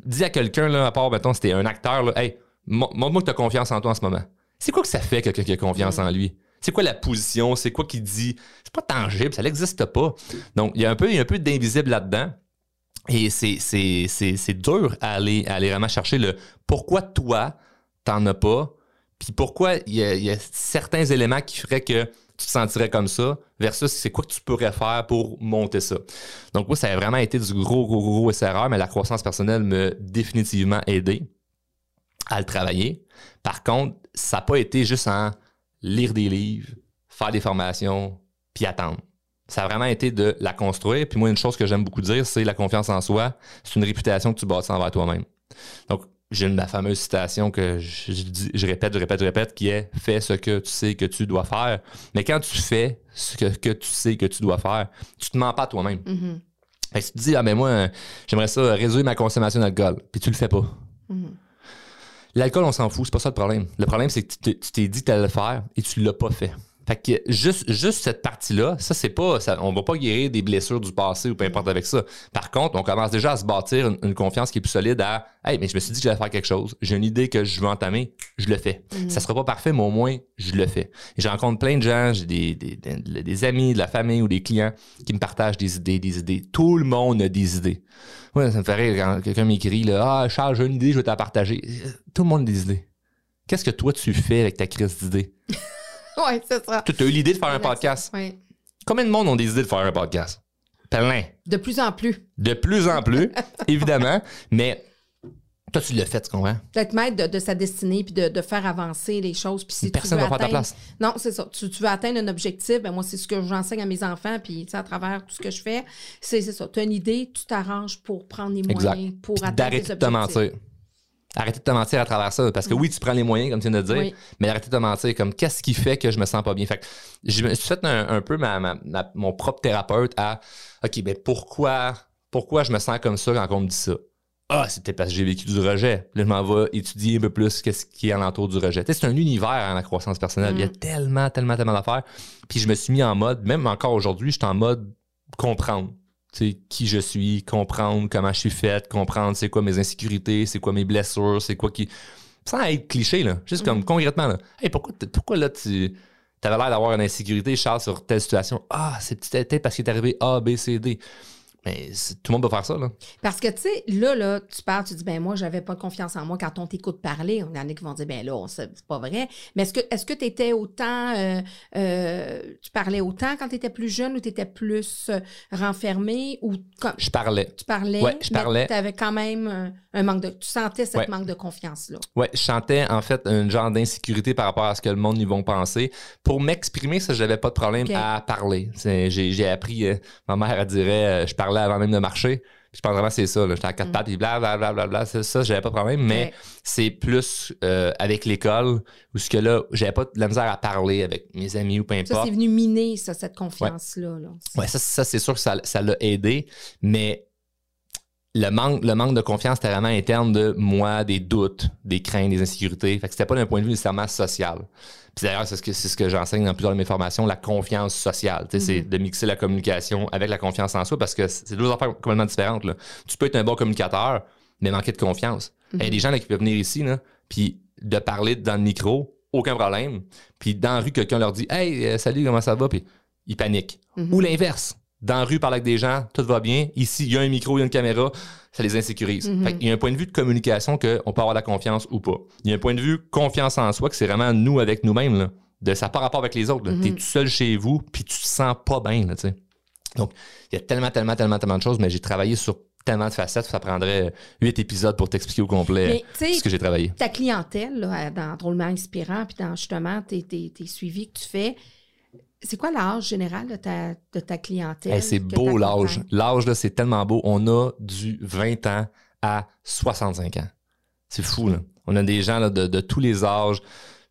Dis à quelqu'un, là, à part, mettons, c'était un acteur, là, hey, mon- montre-moi que tu as confiance en toi en ce moment. C'est quoi que ça fait que quelqu'un a confiance en lui? C'est quoi la position? C'est quoi qu'il dit? C'est pas tangible, ça n'existe pas. Donc, il y a un peu, il y a un peu d'invisible là-dedans. Et c'est, dur à aller, aller vraiment chercher le pourquoi toi, t'en as pas, puis pourquoi il y, a, certains éléments qui feraient que tu te sentirais comme ça, versus c'est quoi que tu pourrais faire pour monter ça. Donc, moi, ça a vraiment été du gros, gros, gros SRR, mais la croissance personnelle m'a définitivement aidé. à le travailler. Par contre, ça n'a pas été juste en lire des livres, faire des formations, puis attendre. Ça a vraiment été de la construire. Puis moi, une chose que j'aime beaucoup dire, c'est la confiance en soi. C'est une réputation que tu bâtis envers toi-même. Donc, j'ai ma fameuse citation que je, je, répète, je répète, je répète, qui est fais ce que tu sais que tu dois faire. Mais quand tu fais ce que, que tu sais que tu dois faire, tu te mens pas toi-même. Mm-hmm. Si tu te dis, ah ben moi, j'aimerais ça réduire ma consommation d'alcool, puis tu le fais pas. Mm-hmm. L'alcool, on s'en fout, c'est pas ça le problème. Le problème, c'est que tu t'es dit que tu allais le faire et tu l'as pas fait. Fait que juste, juste cette partie-là, ça, c'est pas. Ça, on va pas guérir des blessures du passé ou peu importe avec ça. Par contre, on commence déjà à se bâtir une, confiance qui est plus solide à Hey, mais je me suis dit que j'allais faire quelque chose. J'ai une idée que je veux entamer, je le fais. Ça sera pas parfait, mais au moins, je le fais. Et je rencontre plein de gens, j'ai des, des, des, des, amis, de la famille ou des clients qui me partagent des idées, des idées. Tout le monde a des idées. Ouais, ça me fait rire quand quelqu'un m'écrit là, Ah, Charles, j'ai une idée, je vais te la partager. Tout le monde a des idées. Qu'est-ce que toi tu fais avec ta crise d'idées? oui, c'est ça. Tu as eu l'idée de faire un podcast? Oui. Combien de monde ont des idées de faire un podcast? Plein. De plus en plus. De plus en plus, évidemment. Mais toi, tu l'as fait, tu comprends? D'être maître de, de, sa destinée puis de, de, faire avancer les choses. Puis si Personne ne va faire ta place. Non, c'est ça. Tu, tu, veux atteindre un objectif, ben moi, c'est ce que j'enseigne à mes enfants. Puis à travers tout ce que je fais, c'est ça. Tu as une idée, tu t'arranges pour prendre les moyens exact. pour Puis atteindre d'arrêter tes de te objectifs. mentir. Arrêtez de te mentir à travers ça. Parce que oui, tu prends les moyens, comme tu viens de dire, Oui. mais arrêtez de te mentir. Comme qu'est-ce qui fait que je me sens pas bien? Fait que je me suis fait un, un peu ma, ma- ma- mon propre thérapeute à OK, ben pourquoi, pourquoi je me sens comme ça quand on me dit ça? Ah, c'était parce que j'ai vécu du rejet. Là, je m'en vais étudier un peu plus qu'est-ce qui est alentour du rejet. Tu sais, c'est un univers en la croissance personnelle. Il y a tellement, tellement, tellement d'affaires. Puis je me suis mis en mode, même encore aujourd'hui, je suis en mode comprendre. Qui je suis, comprendre comment je suis faite, comprendre c'est quoi mes insécurités, c'est quoi mes blessures, c'est quoi qui. Sans être cliché, là. Juste comme concrètement, là. Hey, pourquoi, pourquoi là, tu. T'avais l'air d'avoir une insécurité, Charles, sur telle situation? Ah, c'est peut-être parce qu'il est arrivé A, B, C, D. Mais tout le monde peut faire ça, là. Parce que, tu sais, là, là, tu parles, tu dis, ben moi, j'avais pas confiance en moi. Quand on t'écoute parler, on y en a qui vont dire, ben là, c'est pas vrai. Mais est-ce que est-ce que tu étais autant, euh, euh, tu parlais autant quand tu étais plus jeune ou tu étais plus euh, renfermé ou comme Je parlais. tu parlais, Ouais, je parlais. tu avais quand même euh, un manque de. Tu sentais cet Ouais. manque de confiance-là? Ouais, je chantais en fait un genre d'insécurité par rapport à ce que le monde y vont penser. Pour m'exprimer, ça, j'avais pas de problème à parler. J'ai j'ai appris, euh, ma mère, elle dirait, euh, je parlais avant même de marcher. Je pense vraiment que c'est ça. J'étais à quatre Mm. pattes, puis blablabla. Bla, bla, bla, ça, ça j'avais pas de problème. Mais c'est plus euh, avec l'école où ce que là, j'avais pas de la misère à parler avec mes amis ou peu Ça, importe. c'est venu miner, ça, cette confiance-là. là. Ouais, ça, ça c'est sûr que ça ça l'a aidé, mais le manque, le manque de confiance était vraiment interne de moi, des doutes, des craintes, des insécurités. Fait que c'était pas d'un point de vue nécessairement social. Puis d'ailleurs, c'est ce que, c'est ce que j'enseigne dans plusieurs de mes formations, la confiance sociale. C'est de mixer la communication avec la confiance en soi parce que c'est deux affaires complètement différentes. Là. Tu peux être un bon communicateur, mais manquer de confiance. Il y a des gens là, qui peuvent venir ici, là, puis de parler dans le micro, aucun problème. Puis dans la rue, quelqu'un leur dit Hey, euh, salut, comment ça va? Puis ils paniquent. Ou l'inverse. Dans la rue, parler avec des gens, tout va bien. Ici, il y a un micro, il y a une caméra, ça les insécurise. Fait qu'il y a un point de vue de communication qu'on peut avoir la confiance ou pas. Il y a un point de vue confiance en soi que c'est vraiment nous avec nous-mêmes. De ça pas rapport avec les autres. Tu es tout seul chez vous, puis tu te sens pas bien. là. Donc, il y a tellement, tellement, tellement, tellement de choses, mais j'ai travaillé sur tellement de facettes, ça prendrait huit épisodes pour t'expliquer au complet Mais, ce que j'ai travaillé. ta clientèle, là, dans Drôlement Inspirant, puis dans justement tes, tes, tes suivis que tu fais, c'est quoi l'âge général de ta, de ta clientèle? Hey, c'est beau l'âge. L'âge, là, c'est tellement beau. On a du 20 ans à 65 ans. C'est fou, là. On a des gens là, de, de tous les âges,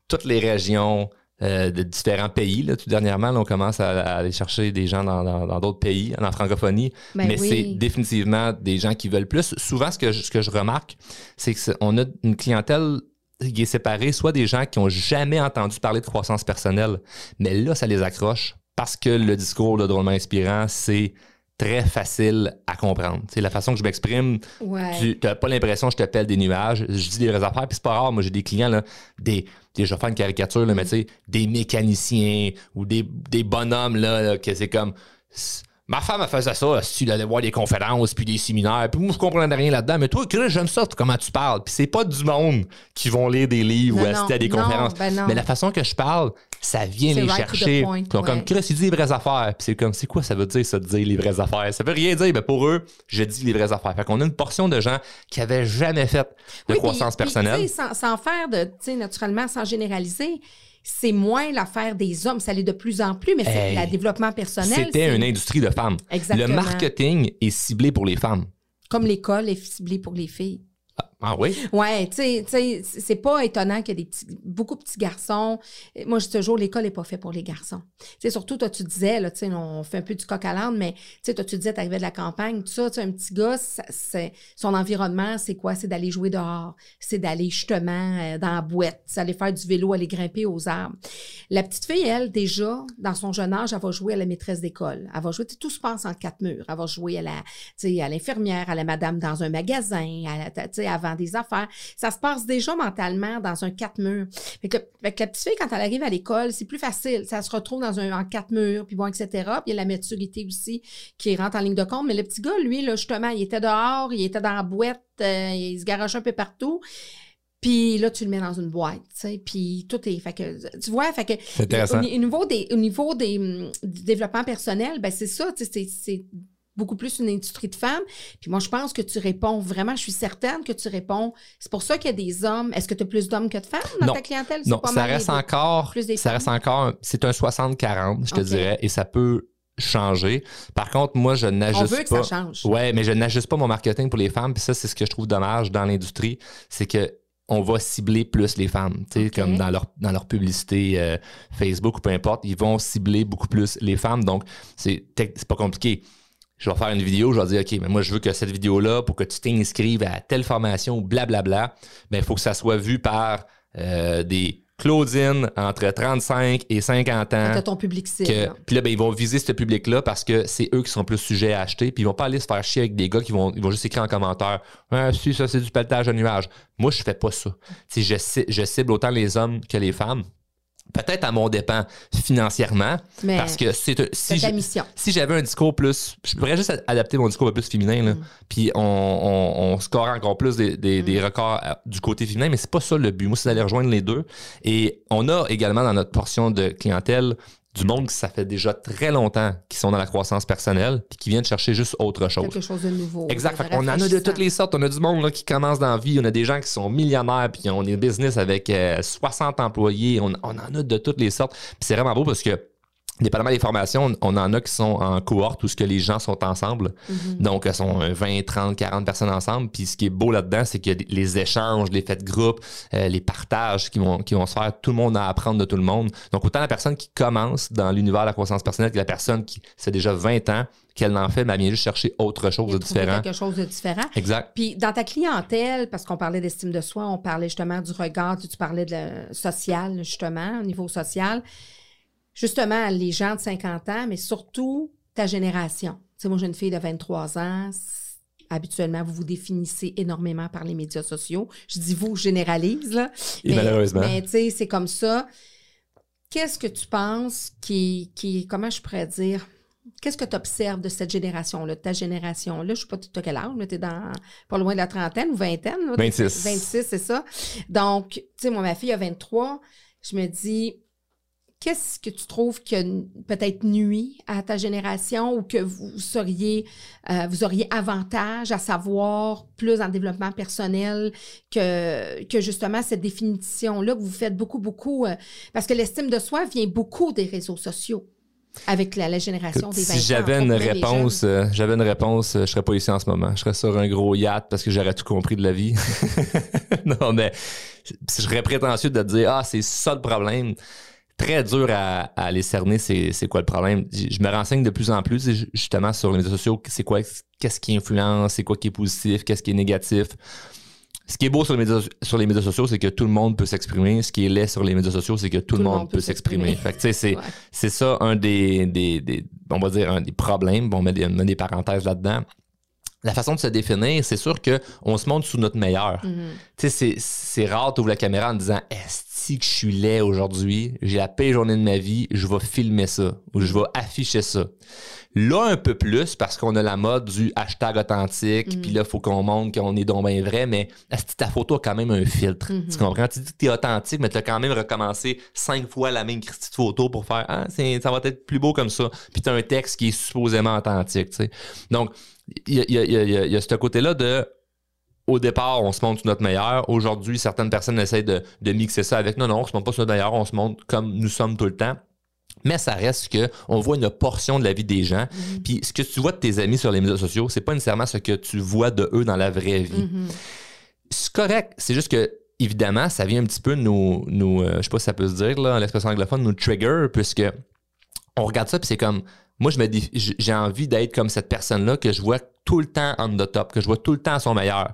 toutes les régions, euh, de différents pays. Là. Tout dernièrement, là, on commence à, à aller chercher des gens dans d'autres pays, en francophonie. Ben mais oui. c'est définitivement des gens qui veulent plus. Souvent, ce que je, ce que je remarque, c'est qu'on a une clientèle qui est séparée, soit des gens qui ont jamais entendu parler de croissance personnelle, mais là, ça les accroche parce que le discours de drôlement inspirant, c'est très facile à comprendre. C'est la façon que je m'exprime. Ouais. Tu n'as pas l'impression que je te pèle des nuages. Je dis des vraies affaires, puis c'est pas rare. Moi, j'ai des clients, là, des, des- je vais faire une caricature, là, mais tu sais, des mécaniciens ou des, des bonhommes, là, là, que c'est comme Ma femme, elle faisait ça, si elle allait voir des conférences, puis des séminaires, puis moi, je comprenais rien là-dedans. Mais toi, Chris, j'aime ça, comment tu parles. Puis c'est pas du monde qui vont lire des livres ou assister à des non, conférences. ben mais la façon que je parle, ça vient les right chercher. point, sont comme. Chris, il dit les vraies affaires. Puis c'est comme, c'est quoi ça veut dire, ça, de dire les vraies affaires? Ça veut rien dire, mais pour eux, je dis les vraies affaires. Fait qu'on a une portion de gens qui avaient jamais fait de Oui, croissance puis- personnelle. sans, sans faire de, tu sais, naturellement, sans généraliser, c'est moins l'affaire des hommes. Ça l'est de plus en plus, mais c'est Hey, le développement personnel. C'était une industrie de femmes. Exactement. Le marketing est ciblé pour les femmes. Comme l'école est ciblée pour les filles. Ah oui? Ouais, tu sais, c'est pas étonnant qu'il beaucoup de petits garçons. Moi, je dis toujours, l'école n'est pas faite pour les garçons. Tu sais, surtout, toi, tu disais, là, tu sais, on fait un peu du coq à l'âne, mais tu sais, toi, tu disais, t'arrivais de la campagne, tout ça, tu un petit gars, son environnement, c'est quoi? C'est d'aller jouer dehors. C'est d'aller justement euh, dans la boîte. C'est aller faire du vélo, aller grimper aux arbres. La petite fille, elle, déjà, dans son jeune âge, elle va jouer à la maîtresse d'école. Elle va jouer, tout se passe en quatre murs. Elle va jouer à à l'infirmière, à la madame dans un magasin, à tu sais, avant des affaires. Ça se passe déjà mentalement dans un quatre murs. Fait que, fait que la petite fille, quand elle arrive à l'école, c'est plus facile. Ça se retrouve dans un en quatre murs, puis bon, etc. Puis il y a la maturité aussi qui rentre en ligne de compte. Mais le petit gars, lui, là, justement, il était dehors, il était dans la boîte, euh, il se garochait un peu partout. Puis là, tu le mets dans une boîte, tu sais, puis tout est... Fait que, tu vois, fait que... Au, ni- au niveau, des, au niveau des, hum, du développement personnel, ben c'est ça, tu sais, c'est- c'est beaucoup plus une industrie de femmes. Puis moi, je pense que tu réponds vraiment, je suis certaine que tu réponds. C'est pour ça qu'il y a des hommes. Est-ce que tu as plus d'hommes que de femmes dans Non. ta clientèle? Non, pas ça mal reste encore, Plus des ça femmes? reste encore, c'est un 60-40, je te dirais, et ça peut changer. Par contre, moi, je On n'ajuste veut que pas. ça change. Ouais, mais je n'ajuste pas mon marketing pour les femmes. Puis ça, c'est ce que je trouve dommage dans l'industrie, c'est que on va cibler plus les femmes, tu sais, comme dans leur dans leur publicité euh, Facebook ou peu importe, ils vont cibler beaucoup plus les femmes. Donc c'est pas compliqué. Je vais faire une vidéo, je vais dire OK, mais moi je veux que cette vidéo là pour que tu t'inscrives à telle formation blablabla, ben il faut que ça soit vu par euh, des Claudine entre 35 et 50 ans. Tu as ton public cible. Là. Puis là, ben, ils vont viser ce public-là parce que c'est eux qui sont plus sujets à acheter. Puis ils vont pas aller se faire chier avec des gars qui vont, ils vont juste écrire en commentaire Ah, si, ça, c'est du pelletage de nuages. Moi, je fais pas ça. Je cible autant les hommes que les femmes. Peut-être à mon dépend financièrement. Mais parce que c'est si ta mission. si j'avais un discours plus. Je pourrais juste adapter mon discours un peu plus féminin, là. Puis on, on, on score encore plus des, des, des records euh, du côté féminin, mais c'est pas ça le but. Moi, c'est d'aller rejoindre les deux. Et on a également dans notre portion de clientèle du monde qui ça fait déjà très longtemps qui sont dans la croissance personnelle puis qui viennent chercher juste autre chose. Quelque chose de nouveau. Exact. on en a de toutes les sortes. On a du monde là, qui commence dans la vie. On a des gens qui sont millionnaires, puis on est business avec euh, 60 employés. On, on en a de toutes les sortes. Puis c'est vraiment beau parce que, dépendamment des formations, on, on en a qui sont en cohorte où ce que les gens sont ensemble. Mhm. Donc, elles sont euh, 20, 30, 40 personnes ensemble. Puis ce qui est beau là-dedans, c'est que les échanges, les faits de groupe, euh, les partages qui vont, qui vont se faire, tout le monde a à apprendre de tout le monde. Donc, autant la personne qui commence dans l'univers de la croissance personnelle que la personne qui, c'est déjà 20 ans, qu'elle en fait, mais elle vient juste chercher autre chose de différent. quelque chose de différent. Exact. Puis dans ta clientèle, parce qu'on parlait d'estime de soi, on parlait justement du regard, tu, parlais de la- social, justement, au niveau social. Justement, les gens de 50 ans, mais surtout ta génération. Tu sais, moi, j'ai une fille de 23 ans. Habituellement, vous vous définissez énormément par les médias sociaux. Je dis vous, je généralise, là. Et malheureusement. Mais tu sais, c'est comme ça. Qu'est-ce que tu penses qui, qui, comment je pourrais dire, qu'est-ce que tu observes de cette génération-là, de ta génération-là? Je sais pas, tu as quel âge, mais tu es dans, pas loin de la trentaine ou vingtaine. là? 26. 26, c'est ça. Donc, tu sais, moi, ma fille a 23. Je me dis, qu'est-ce que tu trouves n- peut-être nuit à ta génération ou que vous seriez, euh, vous auriez avantage à savoir plus en développement personnel que, que justement cette définition-là que vous faites beaucoup, beaucoup, euh, parce que l'estime de soi vient beaucoup des réseaux sociaux avec la, la génération des 20 Si j'avais ans, une réponse, euh, j'avais une réponse, euh, je serais pas ici en ce moment. Je serais sur un gros yacht parce que j'aurais tout compris de la vie. non, mais je serais prétentieux de te dire ah c'est ça le problème. Très dur à, à aller cerner c'est c'est quoi le problème. Je me renseigne de plus en plus justement sur les médias sociaux. C'est quoi qu'est-ce qui influence, c'est quoi qui est positif, qu'est-ce qui est négatif. Ce qui est beau sur les médias, sur les médias sociaux, c'est que tout le monde peut s'exprimer. Ce qui est laid sur les médias sociaux, c'est que tout, le monde, peut s'exprimer. Fait que, tu sais, c'est, Ouais. c'est ça un des, des, des- on va dire un des problèmes. Bon, on met des, on met des parenthèses là-dedans. La façon de se définir, c'est sûr que on se montre sous notre meilleur. Tu sais, c'est, rare de la caméra en disant Est-ce que je suis laid aujourd'hui, j'ai la pire journée de ma vie, je vais filmer ça ou je vais afficher ça. Là, un peu plus, parce qu'on a la mode du hashtag authentique, puis là, il faut qu'on montre qu'on est donc bien vrai, mais ta photo a quand même un filtre. Tu comprends? Tu dis que tu es authentique, mais tu as quand même recommencé cinq fois la même petite photo pour faire Ah, ça va être plus beau comme ça. Puis tu as un texte qui est supposément authentique. Tu sais. Donc, il y a, y, a, y a ce côté-là de au départ, on se montre notre meilleur. Aujourd'hui, certaines personnes essayent de, de mixer ça avec non, non, on se montre pas sur notre meilleur, on se montre comme nous sommes tout le temps. Mais ça reste que on voit une portion de la vie des gens. Mm-hmm. Puis ce que tu vois de tes amis sur les médias sociaux, c'est pas nécessairement ce que tu vois de eux dans la vraie vie. Mm-hmm. C'est correct. C'est juste que évidemment, ça vient un petit peu nous, euh, je sais pas si ça peut se dire là, l'expression anglophone, nous trigger, puisque on regarde ça puis c'est comme moi, je me dis, j'ai envie d'être comme cette personne-là que je vois tout le temps on the top, que je vois tout le temps son meilleur.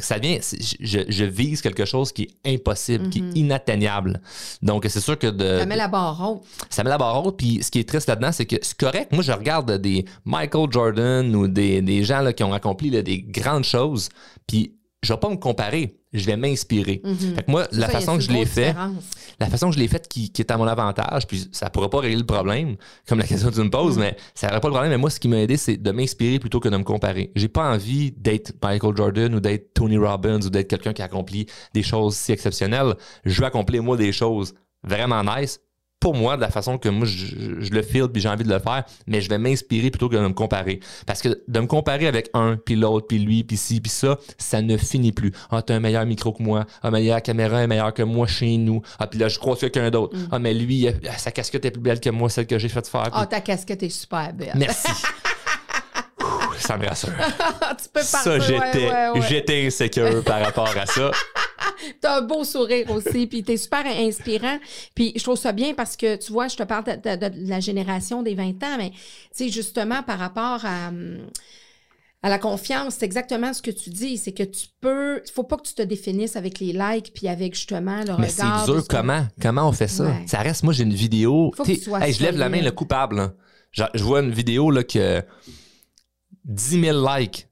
Ça vient, je, vise quelque chose qui est impossible, qui est mhm. inatteignable. Donc, c'est sûr que de. Ça met la barre haute. Ça met la barre haute. Puis, ce qui est triste là-dedans, c'est que c'est correct. Moi, je regarde des Michael Jordan ou des, gens là, qui ont accompli des grandes choses. Puis, je vais pas me comparer, je vais m'inspirer. Mhm. moi, la façon que je l'ai fait, la façon que je l'ai fait qui, est à mon avantage, puis ça pourra pas régler le problème, comme la question que tu me poses, mhm. mais ça n'aurait pas le problème. Mais moi, ce qui m'a aidé, c'est de m'inspirer plutôt que de me comparer. J'ai pas envie d'être Michael Jordan ou d'être Tony Robbins ou d'être quelqu'un qui accomplit des choses si exceptionnelles. Je veux accomplir moi des choses vraiment nice pour moi, de la façon que moi je, le feel puis j'ai envie de le faire, mais je vais m'inspirer plutôt que de me comparer. Parce que de me comparer avec un, puis l'autre, puis lui, puis ci, puis ça, ça ne finit plus. Ah, t'as un meilleur micro que moi. Ah, meilleure caméra est meilleure que moi chez nous. Ah, puis là, je crois quelqu'un d'autre. Mm. Ah, mais lui, sa casquette est plus belle que moi, celle que j'ai fait faire. Ah, ta casquette est super belle. Merci. ça me rassure. tu peux ça, j'étais, j'étais insécure par rapport à ça. T'as un beau sourire aussi, puis t'es super inspirant. Puis je trouve ça bien parce que, tu vois, je te parle de, la génération des 20 ans, mais tu sais, justement, par rapport à à la confiance, c'est exactement ce que tu dis. C'est que tu peux. Il faut pas que tu te définisses avec les likes puis avec justement le Mais regard. c'est dur. Comment? Comment on fait ça? Ça reste. Moi, j'ai une vidéo. Faut que je lève la main, le coupable. Je, je, vois une vidéo là, que 10 000 likes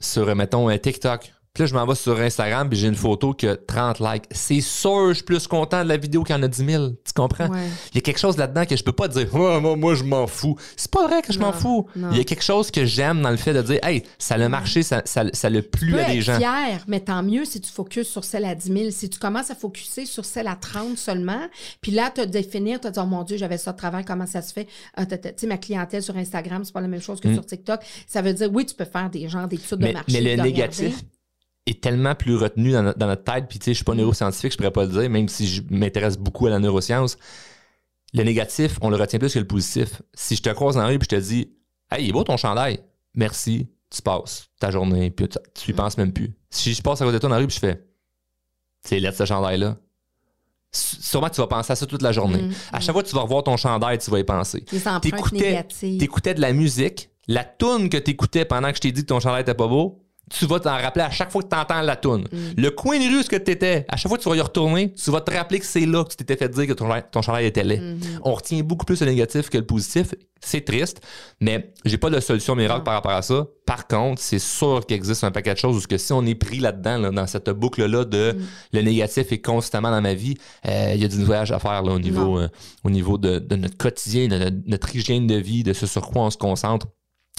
sur, mettons, un TikTok. Puis là, je m'en vais sur Instagram, puis j'ai une photo qui a 30 likes. C'est sûr, je suis plus content de la vidéo qu'il y en a 10 000. Tu comprends? Il y a quelque chose là-dedans que je peux pas dire, moi, moi, je m'en fous. C'est pas vrai que je m'en fous. Il y a quelque chose que j'aime dans le fait de dire, hey, ça a marché, ça, ça, ça l'a plu à des gens. fier, mais tant mieux si tu focuses sur celle à 10 000. Si tu commences à focuser sur celle à 30 seulement, puis là, te définir, te dire, oh mon Dieu, j'avais ça de travail, comment ça se fait? Ah, tu sais, ma clientèle sur Instagram, c'est pas la même chose que mm. sur TikTok. Ça veut dire, oui, tu peux faire des gens, des études de marché. Mais le négatif, est tellement plus retenu dans, notre tête. Puis, tu sais, je suis pas neuroscientifique, je pourrais pas le dire, même si je m'intéresse beaucoup à la neuroscience. Le négatif, on le retient plus que le positif. Si je te croise dans la rue et je te dis, hey, il est beau ton chandail, merci, tu passes ta journée, puis tu, y penses même plus. Si je passe à côté de toi dans la rue et je fais, c'est lettre ce chandail-là. Sûrement tu vas penser à ça toute la journée. Mm, à chaque mm. fois que tu vas revoir ton chandail, tu vas y penser. T'écoutais, t'écoutais de la musique, la toune que t'écoutais pendant que je t'ai dit que ton chandail était pas beau, tu vas t'en rappeler à chaque fois que tu entends la toune. Mm. Le coin de rue ce que tu étais, à chaque fois que tu vas y retourner, tu vas te rappeler que c'est là que tu t'étais fait dire que ton, ton chandail était laid. Mm-hmm. On retient beaucoup plus le négatif que le positif. C'est triste, mais j'ai pas de solution miracle par rapport à ça. Par contre, c'est sûr qu'il existe un paquet de choses où que si on est pris là-dedans, dans cette boucle-là de mm. le négatif est constamment dans ma vie, euh, il y a du voyage à faire là, au niveau, euh, au niveau de, de, notre quotidien, de notre hygiène de vie, de ce sur quoi on se concentre.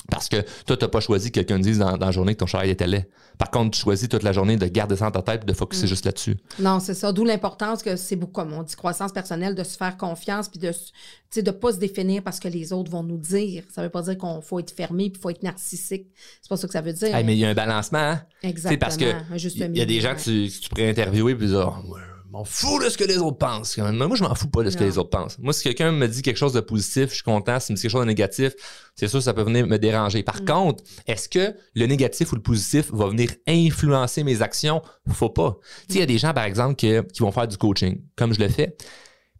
Parce que toi, tu n'as pas choisi que quelqu'un dise dans, la journée que ton chandail était laid. Par contre, tu choisis toute la journée de garder ça en ta tête et de focuser mm. juste là-dessus. Non, c'est ça. D'où l'importance que c'est beaucoup, comme on dit, croissance personnelle, de se faire confiance puis de ne de pas se définir parce que les autres vont nous dire. Ça ne veut pas dire qu'on faut être fermé puis faut être narcissique. C'est pas ça que ça veut dire. mais il y a un balancement. Hein? Exactement. parce que il y a des gens que tu, tu pourrais interviewer puis dire oh, m'en fous de ce que les autres pensent. Moi, je m'en fous pas de ce que les autres pensent. Moi, si quelqu'un me dit quelque chose de positif, je suis content. Si me dit quelque chose de négatif, c'est sûr, ça peut venir me déranger. Par mm. contre, est-ce que le négatif ou le positif va venir influencer mes actions? Faut pas. il y a des gens, par exemple, qui, vont faire du coaching, comme je le fais.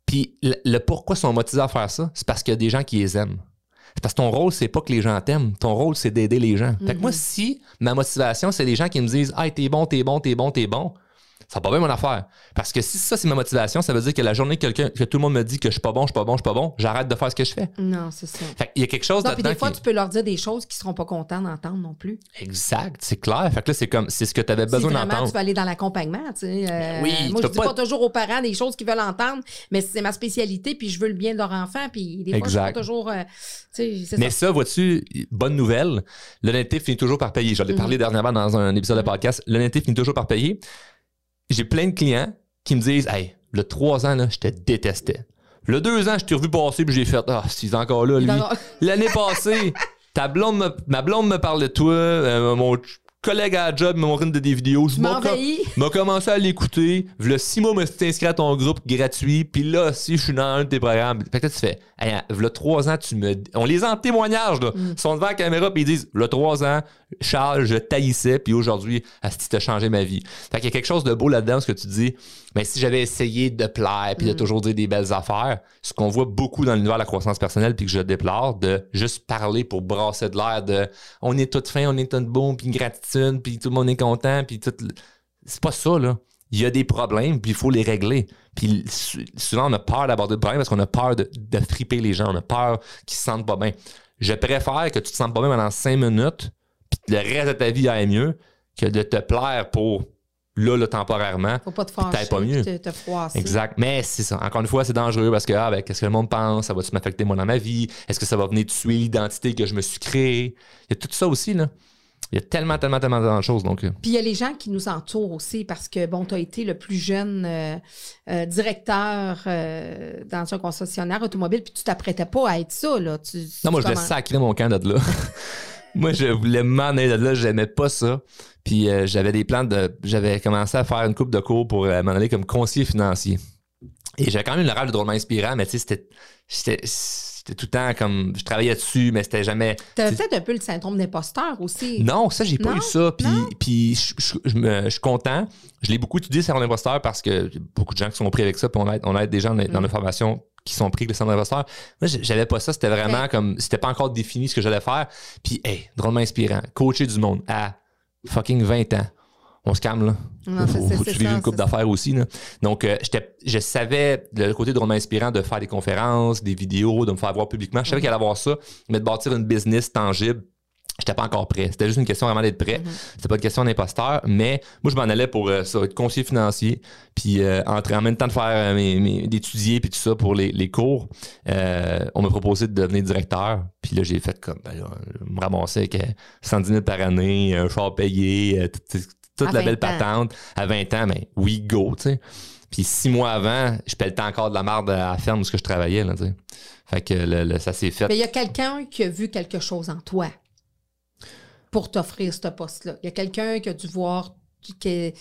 Puis le, pourquoi sont motivés à faire ça, c'est parce qu'il y a des gens qui les aiment. C'est parce que ton rôle, c'est pas que les gens t'aiment. Ton rôle, c'est d'aider les gens. Fait que moi, mm-hmm. si ma motivation, c'est des gens qui me disent Ah, t'es bon, t'es bon, t'es bon, t'es bon, ça va pas bien mon affaire. Parce que si ça, c'est ma motivation, ça veut dire que la journée que, que tout le monde me dit que je suis pas bon, je suis pas bon, je suis pas bon, j'arrête de faire ce que je fais. Non, c'est ça. Fait il y a quelque chose non, puis des fois, qui- tu peux leur dire des choses qu'ils seront pas contents d'entendre non plus. Exact, c'est clair. Fait que là, c'est comme, c'est ce que tu avais besoin d'entendre. tu vas aller dans l'accompagnement, tu sais. euh, oui, moi, je dis pas- pas toujours aux parents des choses qu'ils veulent entendre, mais c'est ma spécialité, puis je veux le bien de leur enfant, puis des fois, je Exact. pas toujours... euh, Mais ça. ça, vois-tu, bonne nouvelle, l'honnêteté finit toujours par payer. J'en ai Mhm. parlé dernièrement dans un épisode de podcast. L'honnêteté finit toujours par payer. J'ai plein de clients qui me disent Hey, le trois ans, là, je te détestais. Le deux ans, je t'ai revu passer, puis j'ai fait Ah, s'il encore là, lui. L'année passée, ta blonde me- ma blonde me parle de toi, euh, mon collègue à la job m'a montré des vidéos. M'envahis. m'a commencé à l'écouter. V'là six mois, me suis inscrit à ton groupe gratuit. Puis là, si je suis dans un de tes programmes. Fait que là, tu fais, hey, v'là trois ans, tu me. On les a en témoignage, là. Mm. Ils sont devant la caméra, puis ils disent, v'là trois ans, Charles, je taillissais, puis aujourd'hui, Asti, t'as changé ma vie. Fait qu'il y a quelque chose de beau là-dedans, ce que tu dis. Mais si j'avais essayé de plaire, puis de Mm. toujours dire des belles affaires, ce qu'on voit beaucoup dans l'univers de la croissance personnelle, puis que je déplore, de juste parler pour brasser de l'air de on est tout fin, on est tout bon, puis une gratitude, puis tout le monde est content, puis tout. C'est pas ça, là. Il y a des problèmes, puis il faut les régler. Puis sou- souvent, on a peur d'aborder le problème parce qu'on a peur de, de friper les gens. On a peur qu'ils se sentent pas bien. Je préfère que tu te sentes pas bien pendant cinq minutes, le reste de ta vie aille mieux, que de te plaire pour là, là, temporairement. Faut pas te fâcher, pas mieux. te, te froisser. Exact. Mais c'est ça. Encore une fois, c'est dangereux parce que, ah, ben, qu'est-ce que le monde pense? Ça va-tu m'affecter moi dans ma vie? Est-ce que ça va venir tuer l'identité que je me suis créée? Il y a tout ça aussi, là. Il y a tellement, tellement, tellement de choses. Donc, euh, Puis il y a les gens qui nous entourent aussi parce que, bon, tu as été le plus jeune euh, euh, directeur euh, dans un concessionnaire automobile, puis tu t'apprêtais pas à être ça, là. Tu, non, moi, je comment- sacrer mon camp de là. moi, je voulais m'en aller de là. J'aimais pas ça. Puis, euh, j'avais des plans de. J'avais commencé à faire une coupe de cours pour euh, m'en aller comme conseiller financier. Et j'avais quand même une rêve de drôlement inspirant, mais tu sais, c'était. C'était c'était tout le temps comme. Je travaillais dessus, mais c'était jamais. T'as peut-être un peu le syndrome d'imposteur aussi? Non, ça, j'ai pas Non? eu ça. Puis, puis je, je- je me- je suis content. Je l'ai beaucoup étudié, sur l'imposteur, parce que beaucoup de gens qui sont pris avec ça, puis on aide, on aide des gens dans, dans Mm. nos formations qui sont pris avec le syndrome d'imposteur. Moi, j'avais pas ça. C'était vraiment Ouais. comme. C'était pas encore défini ce que j'allais faire. Puis, hey, drôlement inspirant. Coacher du monde à fucking 20 ans. On se calme, là. Non, faut faut suivre ça, une coupe d'affaires aussi. Là. Donc, euh, je savais le côté drôlement inspirant de faire des conférences, des vidéos, de me faire voir publiquement. Je savais qu'il allait avoir ça, mais de bâtir une business tangible, j'étais pas encore prêt. C'était juste une question vraiment d'être prêt. C'était pas une question d'imposteur, mais moi, je m'en allais pour euh, ça, être conseiller financier, puis euh, entrer en même temps de faire euh, d'étudier puis tout ça pour les, les cours. On m'a proposé de devenir directeur, puis là, j'ai fait comme, ben là, je me ramassais avec euh, 110 000 par année, un char payé, toute la 20 belle patente à 20 ans, mais oui, go, tu sais. Puis six mois avant, je pelletais encore de la marde à la ferme où ce que je travaillais, là, tu sais. Fait que le- le- ça s'est fait. Mais il y a quelqu'un qui a vu quelque chose en toi pour t'offrir ce poste-là. Il y a quelqu'un qui a dû voir que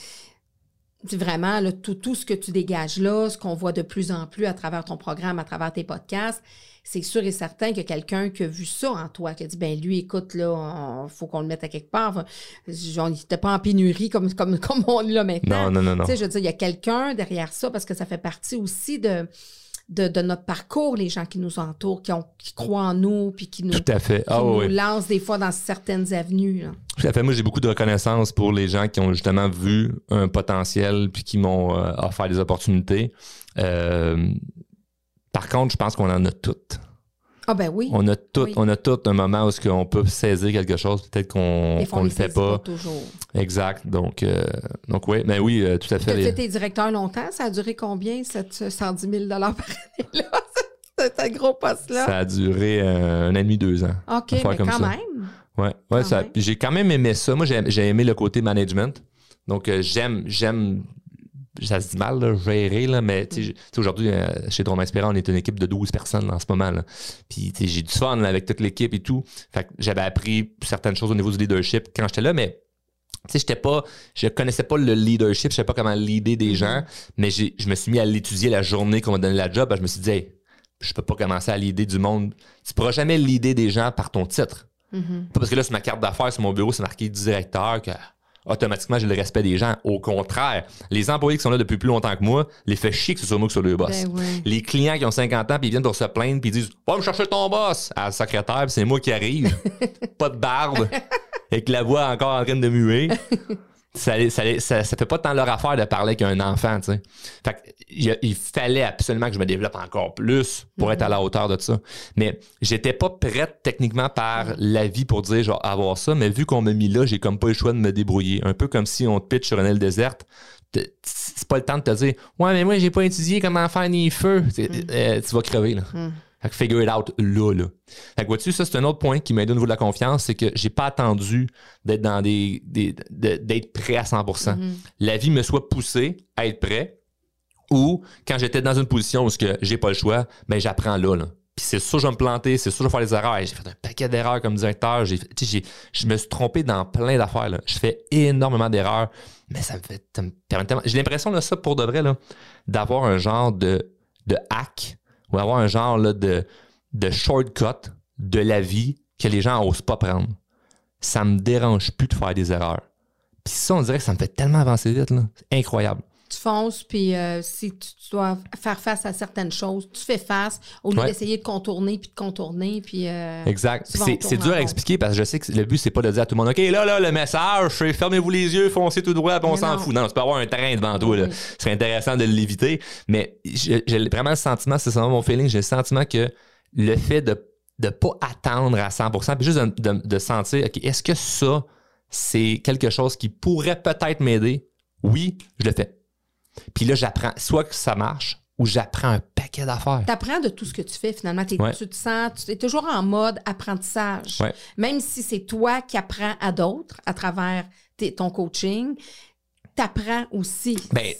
vraiment là, tout, tout ce que tu dégages là, ce qu'on voit de plus en plus à travers ton programme, à travers tes podcasts. C'est sûr et certain qu'il y a quelqu'un qui a vu ça en toi, qui a dit ben lui, écoute, là, il faut qu'on le mette à quelque part. On n'était pas en pénurie comme, comme, comme on là maintenant. Non, non, non, non. Tu sais, je veux dire, il y a quelqu'un derrière ça parce que ça fait partie aussi de, de, de notre parcours, les gens qui nous entourent, qui, ont, qui croient en nous, puis qui nous, Tout à fait. Ah nous lancent des fois dans certaines avenues. là. Tout à fait. Moi, j'ai beaucoup de reconnaissance pour les gens qui ont justement vu un potentiel puis qui m'ont euh, offert des opportunités. Euh, par contre, je pense qu'on en a toutes. Ah ben oui. On a toutes, Oui. on a toutes un moment où ce qu'on peut saisir quelque chose, peut-être qu'on on le fait saisit pas. toujours. Exact. Donc, euh, donc oui, mais oui, euh, tout à Tu as fait. été directeur longtemps. Ça a duré combien, cette ce 110 000 par année-là? C'est un gros poste-là? Ça a duré euh, un an et demi, deux ans. OK, mais quand ça. même. Ouais, ouais, j'ai quand même aimé ça. Moi, j'ai aimé le côté management. Donc, j'aime, j'aime, ça se dit mal, là, gérer, là, mais tu sais, tu sais, aujourd'hui, euh, chez Drôme Inspirant, on est une équipe de 12 personnes en ce moment. Là. Puis, j'ai du fun là, avec toute l'équipe et tout. Fait que j'avais appris certaines choses au niveau du leadership quand j'étais là, mais tu sais, pas, je connaissais pas le leadership, je savais pas comment leader des gens, mais je me suis mis à l'étudier la journée qu'on m'a donné la job. Ben, je me suis dit, hey, je peux pas commencer à leader du monde. Tu pourras jamais leader des gens par ton titre. Pas parce que là, sur ma carte d'affaires, sur mon bureau, c'est marqué directeur que automatiquement j'ai le respect des gens. Au contraire, les employés qui sont là depuis plus longtemps que moi, les fait chier que ce soit moi que ce soit le boss. Ben. Les clients qui ont 50 ans puis ils viennent pour se plaindre puis ils disent Va me chercher ton boss à la secrétaire, c'est moi qui arrive. pas de barbe. avec la voix encore en train de muer. ça, ça, ça, ça fait pas tant leur affaire de parler qu'un enfant, tu sais. Fait que, il, il fallait absolument que je me développe encore plus pour être à la hauteur de ça. Mais j'étais pas prête techniquement par la vie pour dire, genre, avoir ça. Mais vu qu'on m'a mis là, j'ai comme pas eu le choix de me débrouiller. Un peu comme si on te pitch sur une île déserte. C'est pas le temps de te dire, ouais, mais moi, j'ai pas étudié comment faire ni feu. C'est- euh, tu vas crever, là. Fait que figure it out là, là. Fait que vois-tu, ça, c'est un autre point qui m'a aidé au niveau de la confiance, c'est que j'ai pas attendu d'être dans des, des- de- d'être prêt à 100%. La vie me soit poussée à être prêt ou quand j'étais dans une position où que j'ai pas le choix, ben j'apprends là. Puis c'est sûr que je vais me planter, c'est sûr que je vais faire des erreurs. J'ai fait un paquet d'erreurs comme directeur. J'ai, je me suis trompé dans plein d'affaires. Je fais énormément d'erreurs, mais ça me fait permet tellement. J'ai l'impression ça pour de vrai, là, d'avoir un genre de, de hack ou avoir un genre de, de shortcut de la vie que les gens osent pas prendre. Ça me dérange plus de faire des erreurs. Puis ça, on dirait que ça me fait tellement avancer vite. Là. C'est incroyable. Tu fonces, puis euh, si tu, tu dois faire face à certaines choses, tu fais face au lieu Ouais. d'essayer de contourner, puis de contourner, puis... euh, Exact. C'est, dur à expliquer parce que je sais que le but, c'est pas de dire à tout le monde OK, là, là, le message, c'est fermez-vous les yeux, foncez tout droit, puis on s'en fout. Non, tu peux avoir un train devant toi. Là. Ce serait intéressant de l'éviter. Mais j'ai, vraiment le sentiment, c'est ça mon feeling, j'ai le sentiment que le fait de ne pas attendre à 100% puis juste de, de- de sentir OK, est-ce que ça, c'est quelque chose qui pourrait peut-être m'aider? Oui, je le fais. Puis là, j'apprends soit que ça marche ou j'apprends un paquet d'affaires. T'apprends de tout ce que tu fais finalement. Ouais. Tu te sens, tu es toujours en mode apprentissage. Ouais. Même si c'est toi qui apprends à d'autres à travers ton coaching, t'apprends aussi. Ben,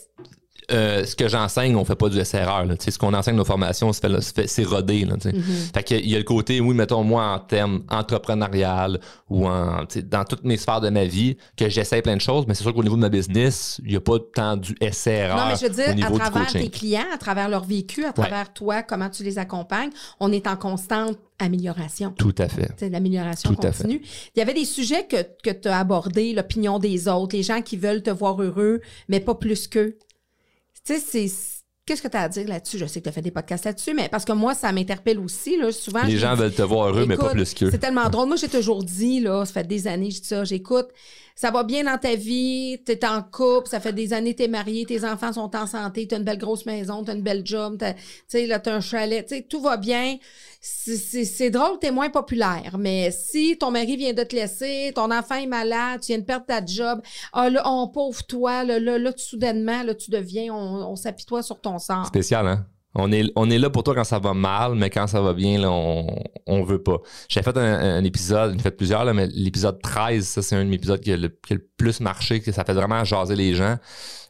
euh, ce que j'enseigne, on fait pas du SRR. Là. Ce qu'on enseigne nos formations, c'est, rodé. Là. Fait il y a le côté, oui, mettons, moi, en termes entrepreneurial ou en, dans toutes mes sphères de ma vie, que j'essaie plein de choses, mais c'est sûr qu'au niveau de ma business, il n'y a pas tant du SRR non, mais je veux dire, à travers tes clients, à travers leur vécu, à travers toi, comment tu les accompagnes, on est en constante amélioration. Tout à fait. C'est l'amélioration fait. continue. Il y avait des sujets que, que tu as abordés, l'opinion des autres, les gens qui veulent te voir heureux, mais pas plus qu'eux. Tu sais, c'est. Qu'est-ce que tu as à dire là-dessus? Je sais que tu as fait des podcasts là-dessus, mais parce que moi, ça m'interpelle aussi. Là, souvent, Les gens dis- veulent te voir heureux, mais pas plus qu'eux. C'est tellement drôle. Moi, j'ai toujours dit, là, ça fait des années, je dis ça, j'écoute, ça va bien dans ta vie, t'es en couple, ça fait des années t'es marié, tes enfants sont en santé, t'as une belle grosse maison, t'as une belle job, tu sais, là, t'as un chalet, tu tout va bien. C'est- drôle, t'es moins populaire, mais si ton mari vient de te laisser, ton enfant est malade, tu viens de perdre ta job, ah là, on pauvre toi, là, là, là, tu- soudainement, là, tu deviens, on, on s'apitoie sur ton sort. Spécial, hein? On est, on est là pour toi quand ça va mal, mais quand ça va bien, là, on, on veut pas. J'ai fait un, un épisode, j'en ai fait plusieurs, là, mais l'épisode 13, ça, c'est un épisode qui a, le, qui a le plus marché, que ça fait vraiment jaser les gens.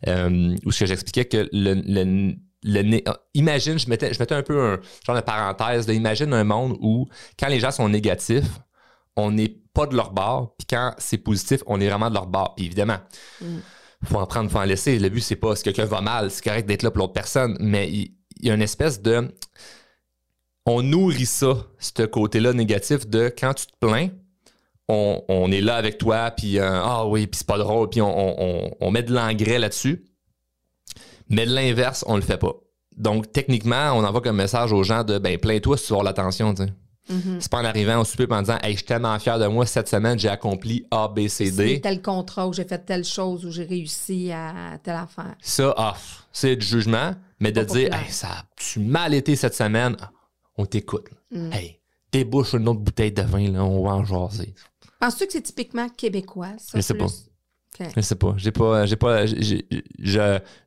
Euh, où ce que j'expliquais que le, le, le né- ah, imagine, je mettais, je mettais un peu un genre de parenthèse, là, imagine un monde où quand les gens sont négatifs, on n'est pas de leur bord, puis quand c'est positif, on est vraiment de leur bord. Puis évidemment, faut en prendre, faut en laisser. Le but, c'est pas si quelqu'un va mal, c'est correct d'être là pour l'autre personne, mais il y a une espèce de. On nourrit ça, ce côté-là négatif de quand tu te plains, on, on est là avec toi, puis euh, ah oui, puis c'est pas drôle, puis on, on- on met de l'engrais là-dessus. Mais de l'inverse, on le fait pas. Donc, techniquement, on envoie comme message aux gens de ben, plains-toi si tu avoir l'attention, tu sais. C'est pas en arrivant au souper et en disant Hey, je suis tellement fier de moi, cette semaine, j'ai accompli A, B, C, D. tel contrat où j'ai fait telle chose, où j'ai réussi à telle affaire. Ça, ah, c'est du jugement, mais de dire, hey, ça a-tu mal été cette semaine? On t'écoute. Mm. Hey, débouche une autre bouteille de vin, là, on va en jaser. Penses-tu que c'est typiquement québécois, ça? Je sais pas. Je sais pas. J'ai pas. J'ai pas.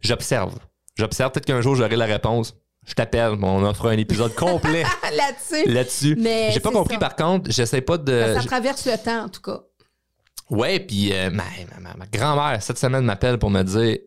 J'observe. J'observe. Peut-être qu'un jour, j'aurai la réponse. Je t'appelle. On en fera un épisode complet Là-dessus, là-dessus. Mais J'ai pas compris, ça. par contre. J'essaie pas de. ça traverse le temps, en tout cas. Ouais, puis euh, ma, ma- ma- ma grand-mère, cette semaine, m'appelle pour me dire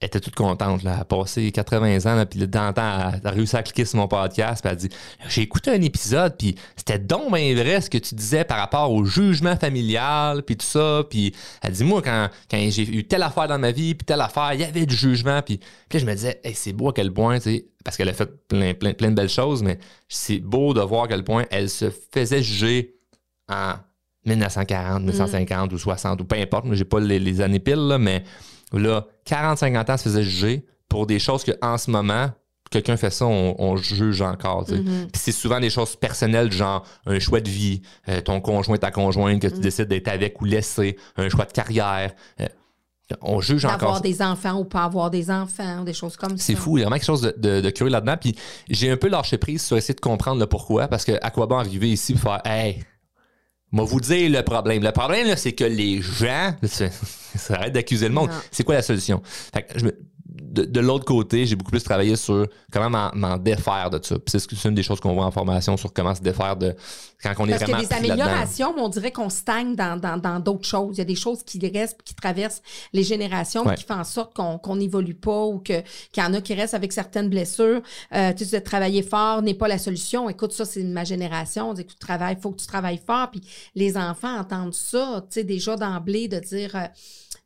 elle était toute contente. Là, elle a passé 80 ans, là, puis dans le temps, elle a réussi à cliquer sur mon podcast, puis elle a dit J'ai écouté un épisode, puis c'était donc bien vrai ce que tu disais par rapport au jugement familial, puis tout ça. Puis elle dit Moi, quand, quand j'ai eu telle affaire dans ma vie, puis telle affaire, il y avait du jugement. Puis, là, je me disais C'est beau à quel point, tu sais, parce qu'elle a fait plein, plein, plein de belles choses, mais c'est beau de voir à quel point elle se faisait juger en 1940, 1950 ou 60 ou peu importe, j'ai pas les, les années pile, là, mais là, 40-50 ans se faisait juger pour des choses que en ce moment, quelqu'un fait ça, on, on juge encore. Puis c'est souvent des choses personnelles, genre un choix de vie, euh, ton conjoint, ta conjointe, que tu décides d'être avec ou laisser, un choix de carrière. euh, On juge encore. D'avoir des enfants ou pas avoir des enfants, des choses comme ça. C'est fou, il y a vraiment quelque chose de, de- de curieux là-dedans. Puis j'ai un peu lâché prise sur essayer de comprendre le pourquoi, parce que à quoi bon arriver ici pour faire Hey, moi vous dire le problème. Le problème, là, c'est que les gens. Ça arrête d'accuser le monde. C'est quoi la solution? Fait que je me- de, de l'autre côté, j'ai beaucoup plus travaillé sur comment m'en- défaire de ça. C'est une des choses qu'on voit en formation sur comment se défaire de quand on est Parce vraiment des améliorations, mais on dirait qu'on stagne dans dans- dans d'autres choses. Il y a des choses qui restent, qui traversent les générations, Ouais. qui font en sorte qu'on n'évolue pas ou que- qu'il y en a qui restent avec certaines blessures. Euh, tu sais, travailler fort n'est pas la solution. Écoute, ça, c'est ma génération. On dit, écoute, travaille, faut que tu travailles fort. Puis les enfants entendent ça, tu sais, déjà d'emblée, de dire... euh,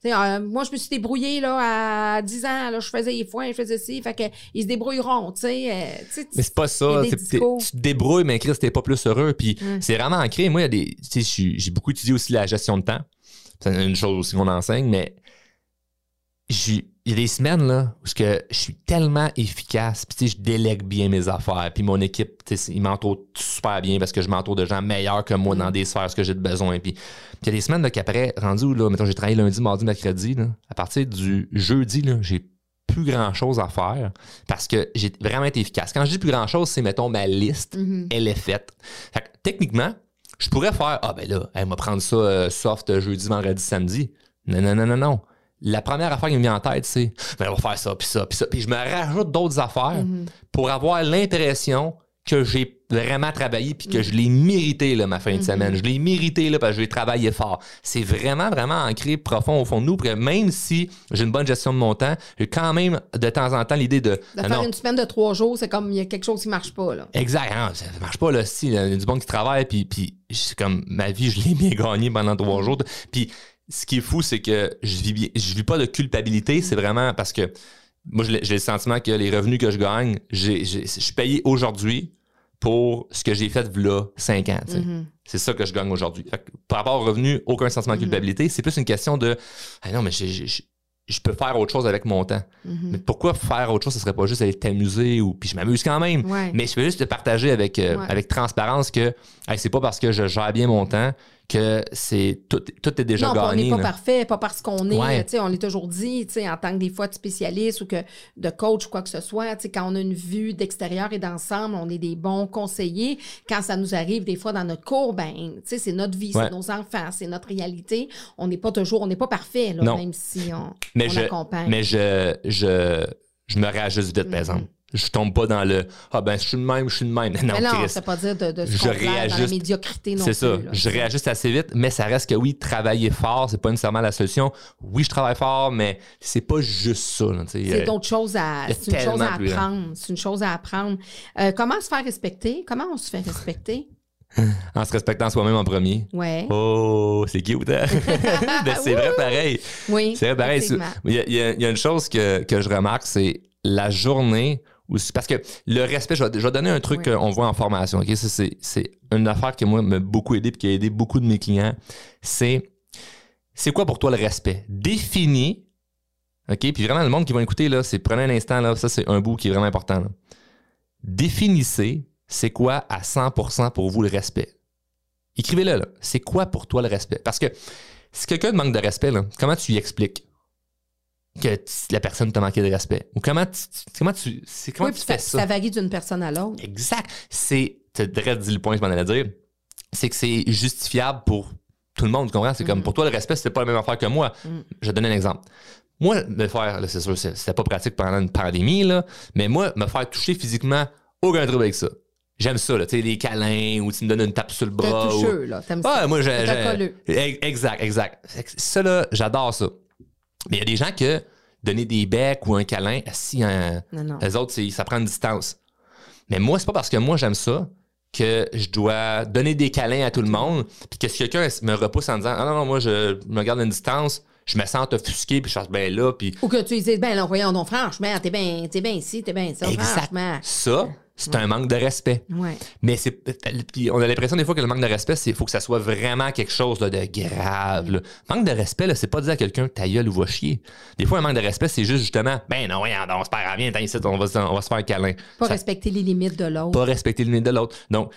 euh, moi, je me suis débrouillée là, à 10 ans. Là, je faisais les foins, je faisais ci. Fait que, ils se débrouilleront. tu sais, euh, tu sais. Mais c'est pas ça. tu te débrouilles, mais Chris, t'es pas plus heureux. Puis Mm. c'est vraiment ancré. Moi, il y a des. Tu sais, je suis- j'ai beaucoup étudié aussi la gestion de temps. C'est une chose aussi qu'on enseigne, mais j'ai- il y a des semaines là où que je suis tellement efficace, puis je délègue bien mes affaires, puis mon équipe, ils m'entourent super bien parce que je m'entoure de gens meilleurs que moi dans des sphères que j'ai de besoin. Puis il y a des semaines là, qu'après, rendu où là, mettons, j'ai travaillé lundi, mardi, mercredi, là, à partir du jeudi, là, j'ai plus grand chose à faire parce que j'ai vraiment été efficace. Quand je dis plus grand chose, c'est mettons ma liste, Mhm. elle est faite. Fait que, techniquement, je pourrais faire Ah ben là, elle va prendre ça euh, soft jeudi, vendredi, samedi. Non, non, non, non, non. La première affaire qui me vient en tête, c'est ben, on va faire ça, puis ça, puis ça. Puis je me rajoute d'autres affaires Mhm. pour avoir l'impression que j'ai vraiment travaillé puis que je l'ai mérité là, ma fin de semaine. Je l'ai mérité là, parce que j'ai travaillé fort. C'est vraiment, vraiment ancré profond au fond de nous. Parce que même si j'ai une bonne gestion de mon temps, j'ai quand même de temps en temps l'idée de. De Ah faire non, une semaine de trois jours, c'est comme il y a quelque chose qui marche pas, là. Exact, hein, ça marche pas là. Si, il y a du monde qui travaille, puis, puis c'est comme ma vie, je l'ai bien gagnée pendant trois jours. Puis ce qui est fou, c'est que je vis, bien- je vis pas de culpabilité, c'est vraiment parce que moi, j'ai le sentiment que les revenus que je gagne, j'ai- je suis payé aujourd'hui pour ce que j'ai fait là cinq ans. tu sais. Mhm. C'est ça que je gagne aujourd'hui. Par rapport aux revenus, aucun sentiment de culpabilité. C'est plus une question de ah non, mais je peux faire autre chose avec mon temps. Mhm. Mais pourquoi faire autre chose? Ce serait pas juste aller t'amuser ou. Puis je m'amuse quand même. Ouais. Mais je veux juste te partager avec, euh, Ouais. avec transparence que hey, c'est pas parce que je gère bien mon temps que c'est tout, tout est déjà non, on n'est pas là. parfait, pas parce qu'on est, Ouais. tu sais, on l'a toujours dit, tu sais, en tant que des fois de spécialiste ou que de coach ou quoi que ce soit, tu sais, quand on a une vue d'extérieur et d'ensemble, on est des bons conseillers. Quand ça nous arrive des fois dans notre cours, ben, tu sais, c'est notre vie, Ouais. c'est nos enfants, c'est notre réalité. On n'est pas toujours, on n'est pas parfait, là, même si on, mais on je, accompagne. mais je, je, je me réajuste vite, par exemple. Je tombe pas dans le Ah ben, je suis de même, je suis de même. Non, mais non, Chris. c'est pas dire de, de se Je complaire dans la réajuste. médiocrité non C'est ça. là. je réajuste assez vite, mais ça reste que oui, travailler fort, c'est pas nécessairement la solution. Oui, je travaille fort, mais c'est pas juste ça. C'est Euh, d'autres choses à, c'est une chose à grand. apprendre. C'est une chose à apprendre. Euh, comment se faire respecter? Comment on se fait respecter? en se respectant soi-même en premier. Ouais. Oh, c'est cute, hein? C'est vrai pareil. Oui. C'est vrai pareil. Il y, a, il y a- il y a une chose que, que je remarque, c'est la journée Parce que le respect, je vais, je vais donner un truc Oui. qu'on voit en formation. c'est, c'est une affaire qui, moi, m'a beaucoup aidé et qui a aidé beaucoup de mes clients. C'est c'est quoi pour toi le respect? Définis. OK? Puis vraiment, le monde qui va écouter, là, c'est prenez un instant, là, ça, c'est un bout qui est vraiment important. là. Définissez c'est quoi à 100% pour vous le respect? Écrivez-le, là. C'est quoi pour toi le respect? Parce que si quelqu'un te manque de respect, là, comment tu y expliques? Que la personne t'a manqué de respect? Ou comment tu, comment tu, c'est, comment Oui, tu fais ça, ça? varie d'une personne à l'autre. Exact. C'est, tu as dit le point que je m'en allais dire, c'est que c'est justifiable pour tout le monde, tu comprends? C'est comme pour toi, le respect, c'est pas la même affaire que moi. Mhm. Je vais te donner un exemple. Moi, me faire, là, c'est sûr, c'était pas pratique pendant une pandémie, là, mais moi, me faire toucher physiquement, aucun trouble avec ça. J'aime ça, là, tu sais, les câlins ou tu me donnes une tape sur le T'es bras. ou- toucheux, là. T'aimes ah, ça. moi, j'ai. T'es j'ai- Exact, exact. Ça, là, j'adore ça. Mais il y a des gens que donner des becs ou un câlin, si un, Non, non. les autres, ça prend une distance. Mais moi, c'est pas parce que moi, j'aime ça que je dois donner des câlins à tout le monde, puis que si quelqu'un me repousse en disant Ah non, non, moi, je me garde une distance, je me sens offusqué, puis je suis ben là, puis Ou que tu dises, ben, là, voyons donc, franchement, t'es bien t'es bien ici, t'es bien ça, exact. franchement. Ça, c'est un manque de respect. Ouais. Mais c'est. Puis on a l'impression des fois que le manque de respect, c'est faut que ça soit vraiment quelque chose là, de grave. là. Manque de respect, là, c'est pas dire à quelqu'un ta gueule ou va chier. Des fois, un manque de respect, c'est juste justement Ben non, pas grave, viens, t'as ici, on va, se- on va se faire un câlin. Pas Ça- respecter les limites de l'autre. pas respecter le nez de l'autre. Donc,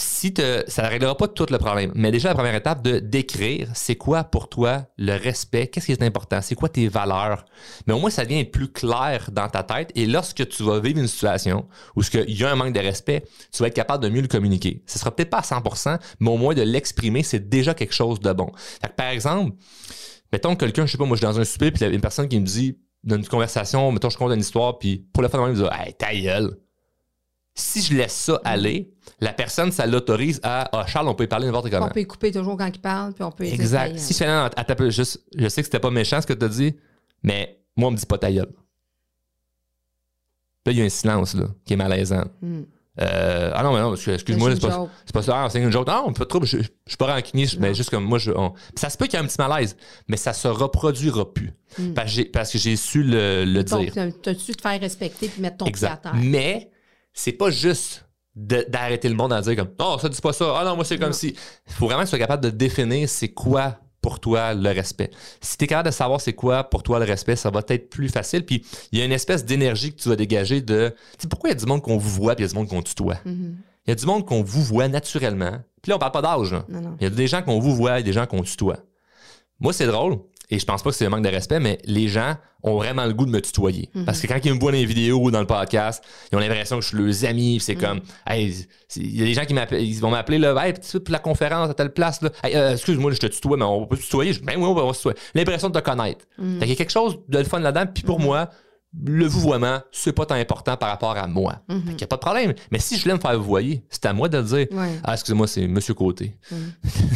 si te, ça ne réglera pas tout le problème, mais déjà la première étape de décrire c'est quoi pour toi le respect, qu'est-ce qui est important, c'est quoi tes valeurs? Mais au moins ça devient plus clair dans ta tête et lorsque tu vas vivre une situation où il y a un manque de respect, tu vas être capable de mieux le communiquer. Ce sera peut-être pas à 100%, mais au moins de l'exprimer, c'est déjà quelque chose de bon. par exemple, mettons que quelqu'un, je sais pas, moi je suis dans un souper puis il y a une personne qui me dit dans une conversation, mettons je compte une histoire puis pour le fun, il me dit "Hey, ta gueule." Si je laisse ça aller, la personne, ça l'autorise à Ah, Charles, on peut y parler n'importe comment. On peut y couper toujours quand il parle, puis on peut Exact. Si je fais à ta juste, je sais que c'était pas méchant ce que tu as dit, mais moi, on me dit pas ta gueule. Là, il y a un silence là, qui est malaisant. Hmm. Euh, ah non, mais non, excuse-moi, c'est pas, pas, ça, ah, c'est une joke. Non, pas trop, je, je, suis pas rancunier, mais juste comme moi, je, ça se peut qu'il y ait un petit malaise, mais ça se reproduira plus. Hmm. Parce, que j'ai su le, le dire. Tu as su te faire respecter puis mettre ton pied à terre. Mais c'est pas juste d'arrêter le monde à dire comme oh ça dis pas ça ah non moi c'est comme si il faut vraiment que tu sois capable de définir c'est quoi pour toi le respect. Si tu es capable de savoir c'est quoi pour toi le respect, ça va être plus facile. Puis il y a une espèce d'énergie que tu vas dégager de. Tu sais, pourquoi il y a du monde qu'on vous voit puis il y a du monde qu'on tutoie? Mm-hmm. Il y a du monde qu'on vous voit naturellement. Puis là, on parle pas d'âge. Il y a des gens qu'on vous voit et des gens qu'on tutoie. Moi, c'est drôle et je pense pas que c'est un manque de respect, mais les gens ont vraiment le goût de me tutoyer. Mhm. Parce que quand ils me voient dans les vidéos ou dans le podcast, ils ont l'impression que je suis leurs amis. C'est mhm. comme, hey, il y a des gens qui ils vont m'appeler là, hey, pour la conférence à telle place, là. Euh, excuse-moi, je te tutoie, mais on peut tutoyer. ben oui, on va se tutoyer. L'impression de te connaître. Mhm. Il y a quelque chose de fun là-dedans. Puis pour moi, le vouvoiement, c'est pas tant important par rapport à moi. Il n'y a pas de problème. Mais si je l'aime faire vouvoyer, c'est à moi de le dire. Ah, excusez-moi, c'est Monsieur Côté.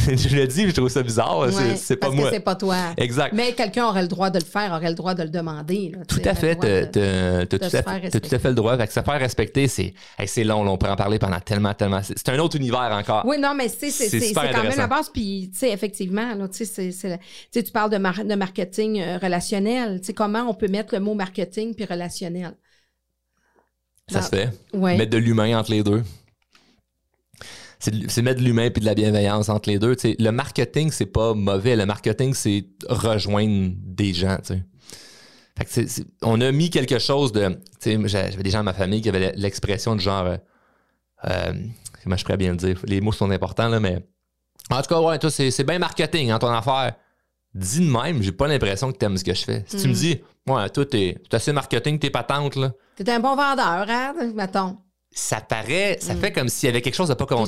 je le dis, je trouve ça bizarre. c'est pas moi. c'est pas toi. Exact. Mais quelqu'un aurait le droit de le faire, aurait le droit de le demander. tout à fait. Tu as, tout, à fait le droit. Fait que ça faire respecter, c'est long, on peut en parler pendant tellement, tellement. C'est un autre univers encore. Oui, non, mais c'est quand même la base. Puis, tu sais, effectivement, tu parles de, de marketing euh, relationnel. Tu sais, comment on peut mettre le mot marketing puis relationnel. Ça se fait. Mettre de l'humain entre les deux. C'est mettre de l'humain puis de la bienveillance entre les deux. le marketing, c'est pas mauvais. Le marketing, c'est rejoindre des gens. on a mis quelque chose de. J'avais des gens dans ma famille qui avaient l'expression de genre. Euh, euh, comment je pourrais bien le dire? Les mots sont importants, là, mais. En tout cas, ouais, c'est bien marketing, en hein, ton affaire dis de même, j'ai pas l'impression que tu aimes ce que je fais. Si tu me mm. dis, ouais, toi, t'es assez marketing, t'es patente, là. T'es un bon vendeur, hein, mettons. Ça paraît, ça mm. fait comme s'il y avait quelque chose de pas comme.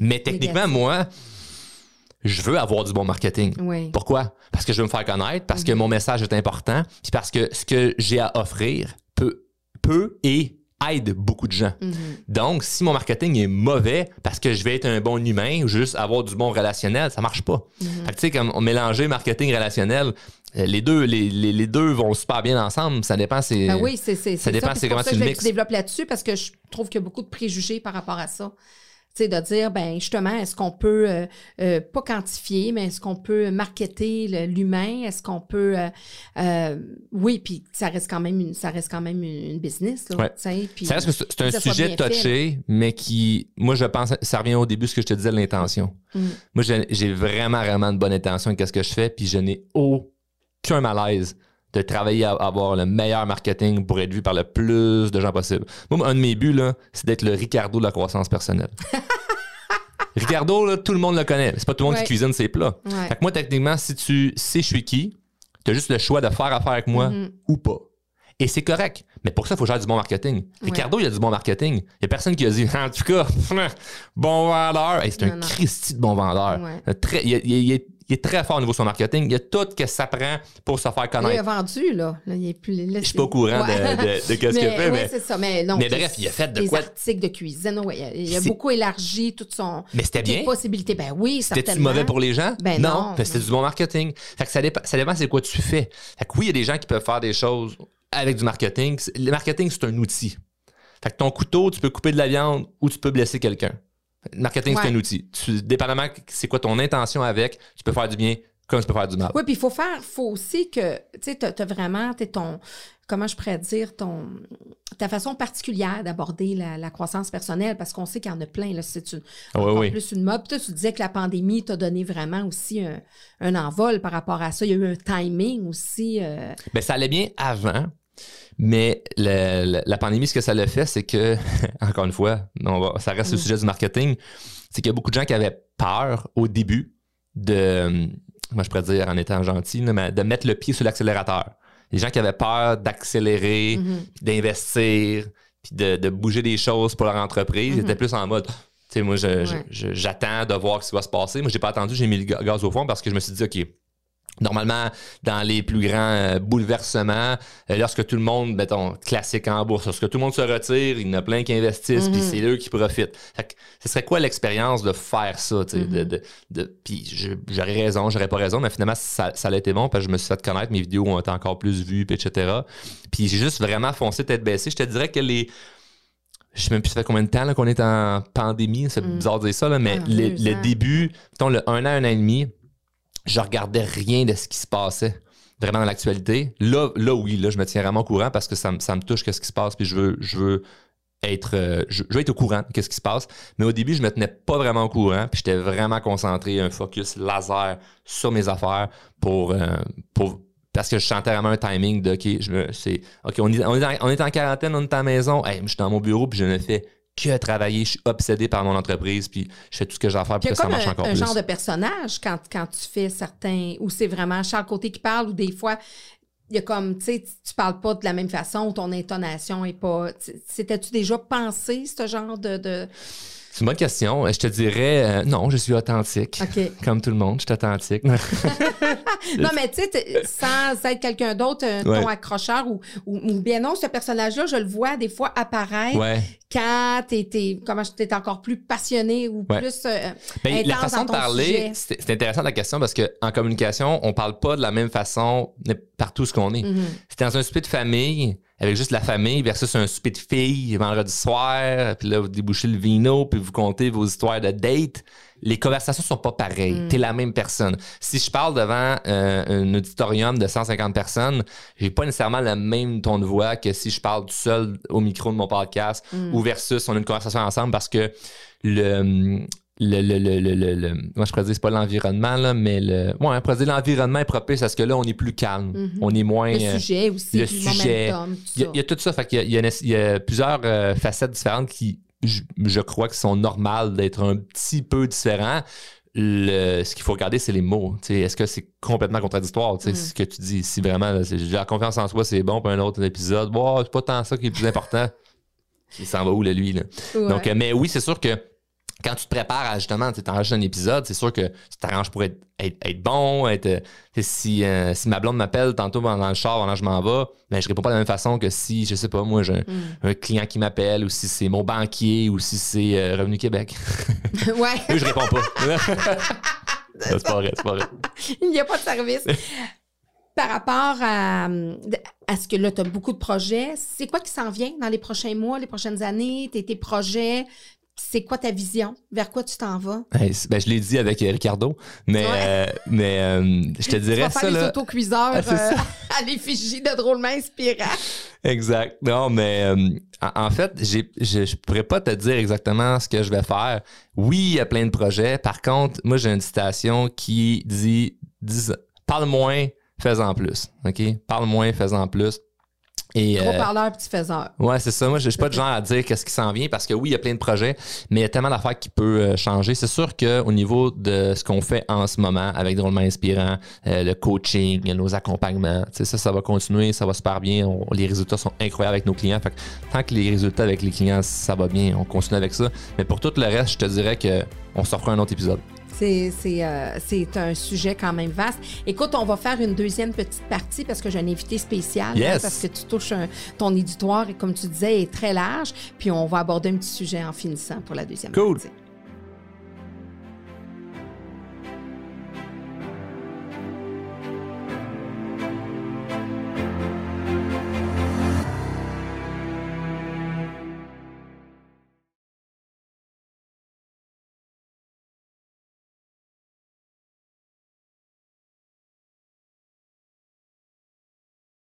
Mais techniquement, moi, je veux avoir du bon marketing. Pourquoi? Parce que je veux me faire connaître, parce que mm-hmm. mon message est important, puis parce que ce que j'ai à offrir peut, peut et aide beaucoup de gens. Mhm. Donc, si mon marketing est mauvais parce que je vais être un bon humain ou juste avoir du bon relationnel, ça marche pas. Mhm. tu sais, comme on mélanger marketing relationnel, euh, les deux, les, les, deux vont super bien ensemble. Ça dépend, c'est. Ben oui, c'est ça. Ça dépend, c'est comment tu le mixes. Je développe là-dessus parce que je trouve qu'il y a beaucoup de préjugés par rapport à ça de dire, ben justement, est-ce qu'on peut, euh, euh, pas quantifier, mais est-ce qu'on peut marketer l'humain? Est-ce qu'on peut, euh, oui, puis ça reste quand même une, ça reste quand même une business. Là, ça reste que c'est un sujet touché, mais qui, moi, je pense, ça revient au début ce que je te disais, l'intention. Mm. Moi, j'ai vraiment, vraiment de bonne intention avec ce que je fais, puis je n'ai aucun malaise de travailler à avoir le meilleur marketing pour être vu par le plus de gens possible. Moi, un de mes buts, c'est d'être le Ricardo de la croissance personnelle. Ricardo, là, tout le monde le connaît. C'est pas tout le monde qui cuisine ses plats. Fait que moi, techniquement, si tu sais je suis qui, tu as juste le choix de faire affaire avec moi mm-hmm. ou pas. Et c'est correct. Mais pour ça, il faut gérer du bon marketing. Ricardo, il a du bon marketing. Il n'y a personne qui a dit, en tout cas, bon vendeur. c'est un Christy de bon vendeur. Très, il, est il est très fort au niveau de son marketing. Il y a tout ce que ça prend pour se faire connaître. Il a vendu, là. il est plus, je suis pas au courant de, ce qu'il fait. Mais, ça. Mais, non, mais bref, il a fait de quoi? Des articles de cuisine. il, a, beaucoup élargi toute son. Mais c'était bien. possibilités. Ben oui, C'était-tu mauvais pour les gens? Ben non. C'était du bon marketing. Fait que ça dépend, ça dépend c'est quoi tu fais. Fait que oui, il y a des gens qui peuvent faire des choses avec du marketing. Le marketing, c'est un outil. Fait que ton couteau, tu peux couper de la viande ou tu peux blesser quelqu'un. Marketing, c'est un outil. Tu, dépendamment c'est quoi ton intention avec, tu peux faire du bien comme tu peux faire du mal. Oui, puis il faut faire, faut aussi que, tu sais, tu as, vraiment, tu ton, comment je pourrais dire, ton, ta façon particulière d'aborder la, croissance personnelle, parce qu'on sait qu'il y en a plein, là, c'est une, oui, plus une mode. Puis tu disais que la pandémie t'a donné vraiment aussi un, envol par rapport à ça. Il y a eu un timing aussi. Euh... Bien, ça allait bien avant. Mais la pandémie, ce que ça l'a fait, c'est que, encore une fois, ça reste le mm. sujet du marketing, c'est qu'il y a beaucoup de gens qui avaient peur au début de, moi je pourrais dire en étant gentil, mais de mettre le pied sur l'accélérateur. Les gens qui avaient peur d'accélérer, Mm-hmm. d'investir, puis de, de bouger des choses pour leur entreprise, ils étaient plus en mode, tu sais, moi, Mm-hmm. Ouais. j'attends de voir ce qui va se passer. Moi, j'ai pas attendu, j'ai mis le ga- gaz au fond parce que je me suis dit, OK, Normalement, dans les plus grands euh, bouleversements, euh, lorsque tout le monde, mettons, classique en bourse, lorsque tout le monde se retire, il y en a plein qui investissent, puis c'est eux qui profitent. Fait que ce serait quoi l'expérience de faire ça? sais, de, de, de- puis j'aurais raison, j'aurais pas raison, mais finalement, ça, ça a été bon parce que je me suis fait connaître, mes vidéos ont été encore plus vues, puis etc. Puis j'ai juste vraiment foncé tête baissée. Je te dirais que les. Je sais même plus ça fait combien de temps qu'on est en pandémie, c'est bizarre de dire ça, là, mais Ah, le, début, mettons, le un an, un an et demi, je regardais rien de ce qui se passait vraiment dans l'actualité. Là, là, oui, là, je me tiens vraiment au courant parce que ça, ça me touche qu'est-ce qui se passe, puis je veux, je veux être, euh, je, veux être au courant de qu'est-ce qui se passe. Mais au début, je me tenais pas vraiment au courant, puis j'étais vraiment concentré, un focus laser sur mes affaires pour, euh, pour parce que je sentais vraiment un timing de, OK, je c'est, OK, on est, on est en quarantaine, on est à la maison, Hey, je suis dans mon bureau, puis je ne fais que travailler, je suis obsédé par mon entreprise, puis je fais tout ce que j'ai à faire pour que ça marche un, encore un plus. genre de personnage quand, quand tu fais certains. Ou c'est vraiment Charles Côté qui parle, ou des fois, il y a comme, tu sais, tu parles pas de la même façon, ou ton intonation est pas. tu- C'était-tu déjà pensé, ce genre de. de... C'est une bonne question. Je te dirais, euh, non, je suis authentique. Comme tout le monde, je suis authentique. Non, mais tu sais, sans être quelqu'un d'autre, un Ouais. ton accrocheur, ou, ou, ou bien non, ce personnage-là, je le vois des fois apparaître ouais. quand t'es, t'es- comment t'es encore plus passionné ou Ouais. plus. euh, Ben, la façon dans de parler, c'est intéressant la question parce qu'en communication, on parle pas de la même façon partout ce qu'on est. Mhm. C'est dans un souper de famille avec juste la famille versus un souper de filles vendredi soir, puis là vous débouchez le vino, puis vous comptez vos histoires de date. Les conversations sont pas pareilles. Mm. T'es la même personne. Si je parle devant euh, un auditorium de 150 personnes, j'ai pas nécessairement le même ton de voix que si je parle tout seul au micro de mon podcast Mm. ou versus on a une conversation ensemble parce que le le, le, le, le, le- le- moi je pourrais dire c'est pas l'environnement là mais le ouais on pourrait dire l'environnement est propice à ce que là on est plus calme Mhm. on est moins Le euh, sujet aussi, le sujet. momentum, il y, a, ça. il y a tout ça. Fait qu'il y y a y plusieurs euh, facettes différentes qui, je, je crois, que sont normales d'être un petit peu différents. Le- ce qu'il faut regarder, c'est les mots. Est-ce que c'est complètement contradictoire? Mm. Ce que tu dis, si vraiment là, la confiance en soi, c'est bon, puis un autre épisode, wow, c'est pas tant ça qui est le plus important. Il s'en va où, là, lui? Là? Ouais. Donc, euh, mais oui, c'est sûr que quand tu te prépares à justement, tu t'enregistres un épisode, c'est sûr que tu t'arranges pour être, être, être bon, être, euh, si, euh, si ma blonde m'appelle tantôt dans le char pendant que je m'en vais, ben, je réponds pas de la même façon que si, je sais pas, moi, j'ai un, Mm. un client qui m'appelle ou si c'est mon banquier ou si c'est euh, Revenu Québec. ouais, Eux, je réponds pas. c'est pas vrai, c'est pas vrai. il n'y a pas de service. Par rapport à, à ce que là, tu as beaucoup de projets, c'est quoi qui s'en vient dans les prochains mois, les prochaines années, tes, tes projets? C'est quoi ta vision? Vers quoi tu t'en vas? Hey, ben, je l'ai dit avec euh, Ricardo, mais, Ouais. euh, mais euh, je te Tu dirais vas ça. faire les Là, autocuiseurs Ah, euh, à l'effigie de drôlement inspirant. Exact. Non, mais en, en fait, j'ai, je, je pourrais pas te dire exactement ce que je vais faire. Oui, il y a plein de projets. Par contre, moi, j'ai une citation qui dit, dis- parle moins, fais-en plus. OK? Parle moins, fais-en plus. Et, Gros euh, parleur, petit faiseur. Ouais, c'est ça. Moi, je suis pas de genre à dire qu'est-ce qui s'en vient parce que oui, il y a plein de projets, mais il y a tellement d'affaires qui peuvent euh, changer. C'est sûr qu'au niveau de ce qu'on fait en ce moment avec Drôlement Inspirant, euh, le coaching, nos accompagnements, tu sais, ça, ça va continuer, ça va super bien. On- les résultats sont incroyables avec nos clients. Fait que tant que les résultats avec les clients, ça va bien, on continue avec ça. Mais pour tout le reste, je te dirais que on se refera un autre épisode. C'est, euh, c'est un sujet quand même vaste. Écoute, on va faire une deuxième petite partie parce que j'ai un invité spécial. Yes. hein, parce que tu touches un- ton éditoire et comme tu disais, est très large. Puis on va aborder un petit sujet en finissant pour la deuxième Cool. partie.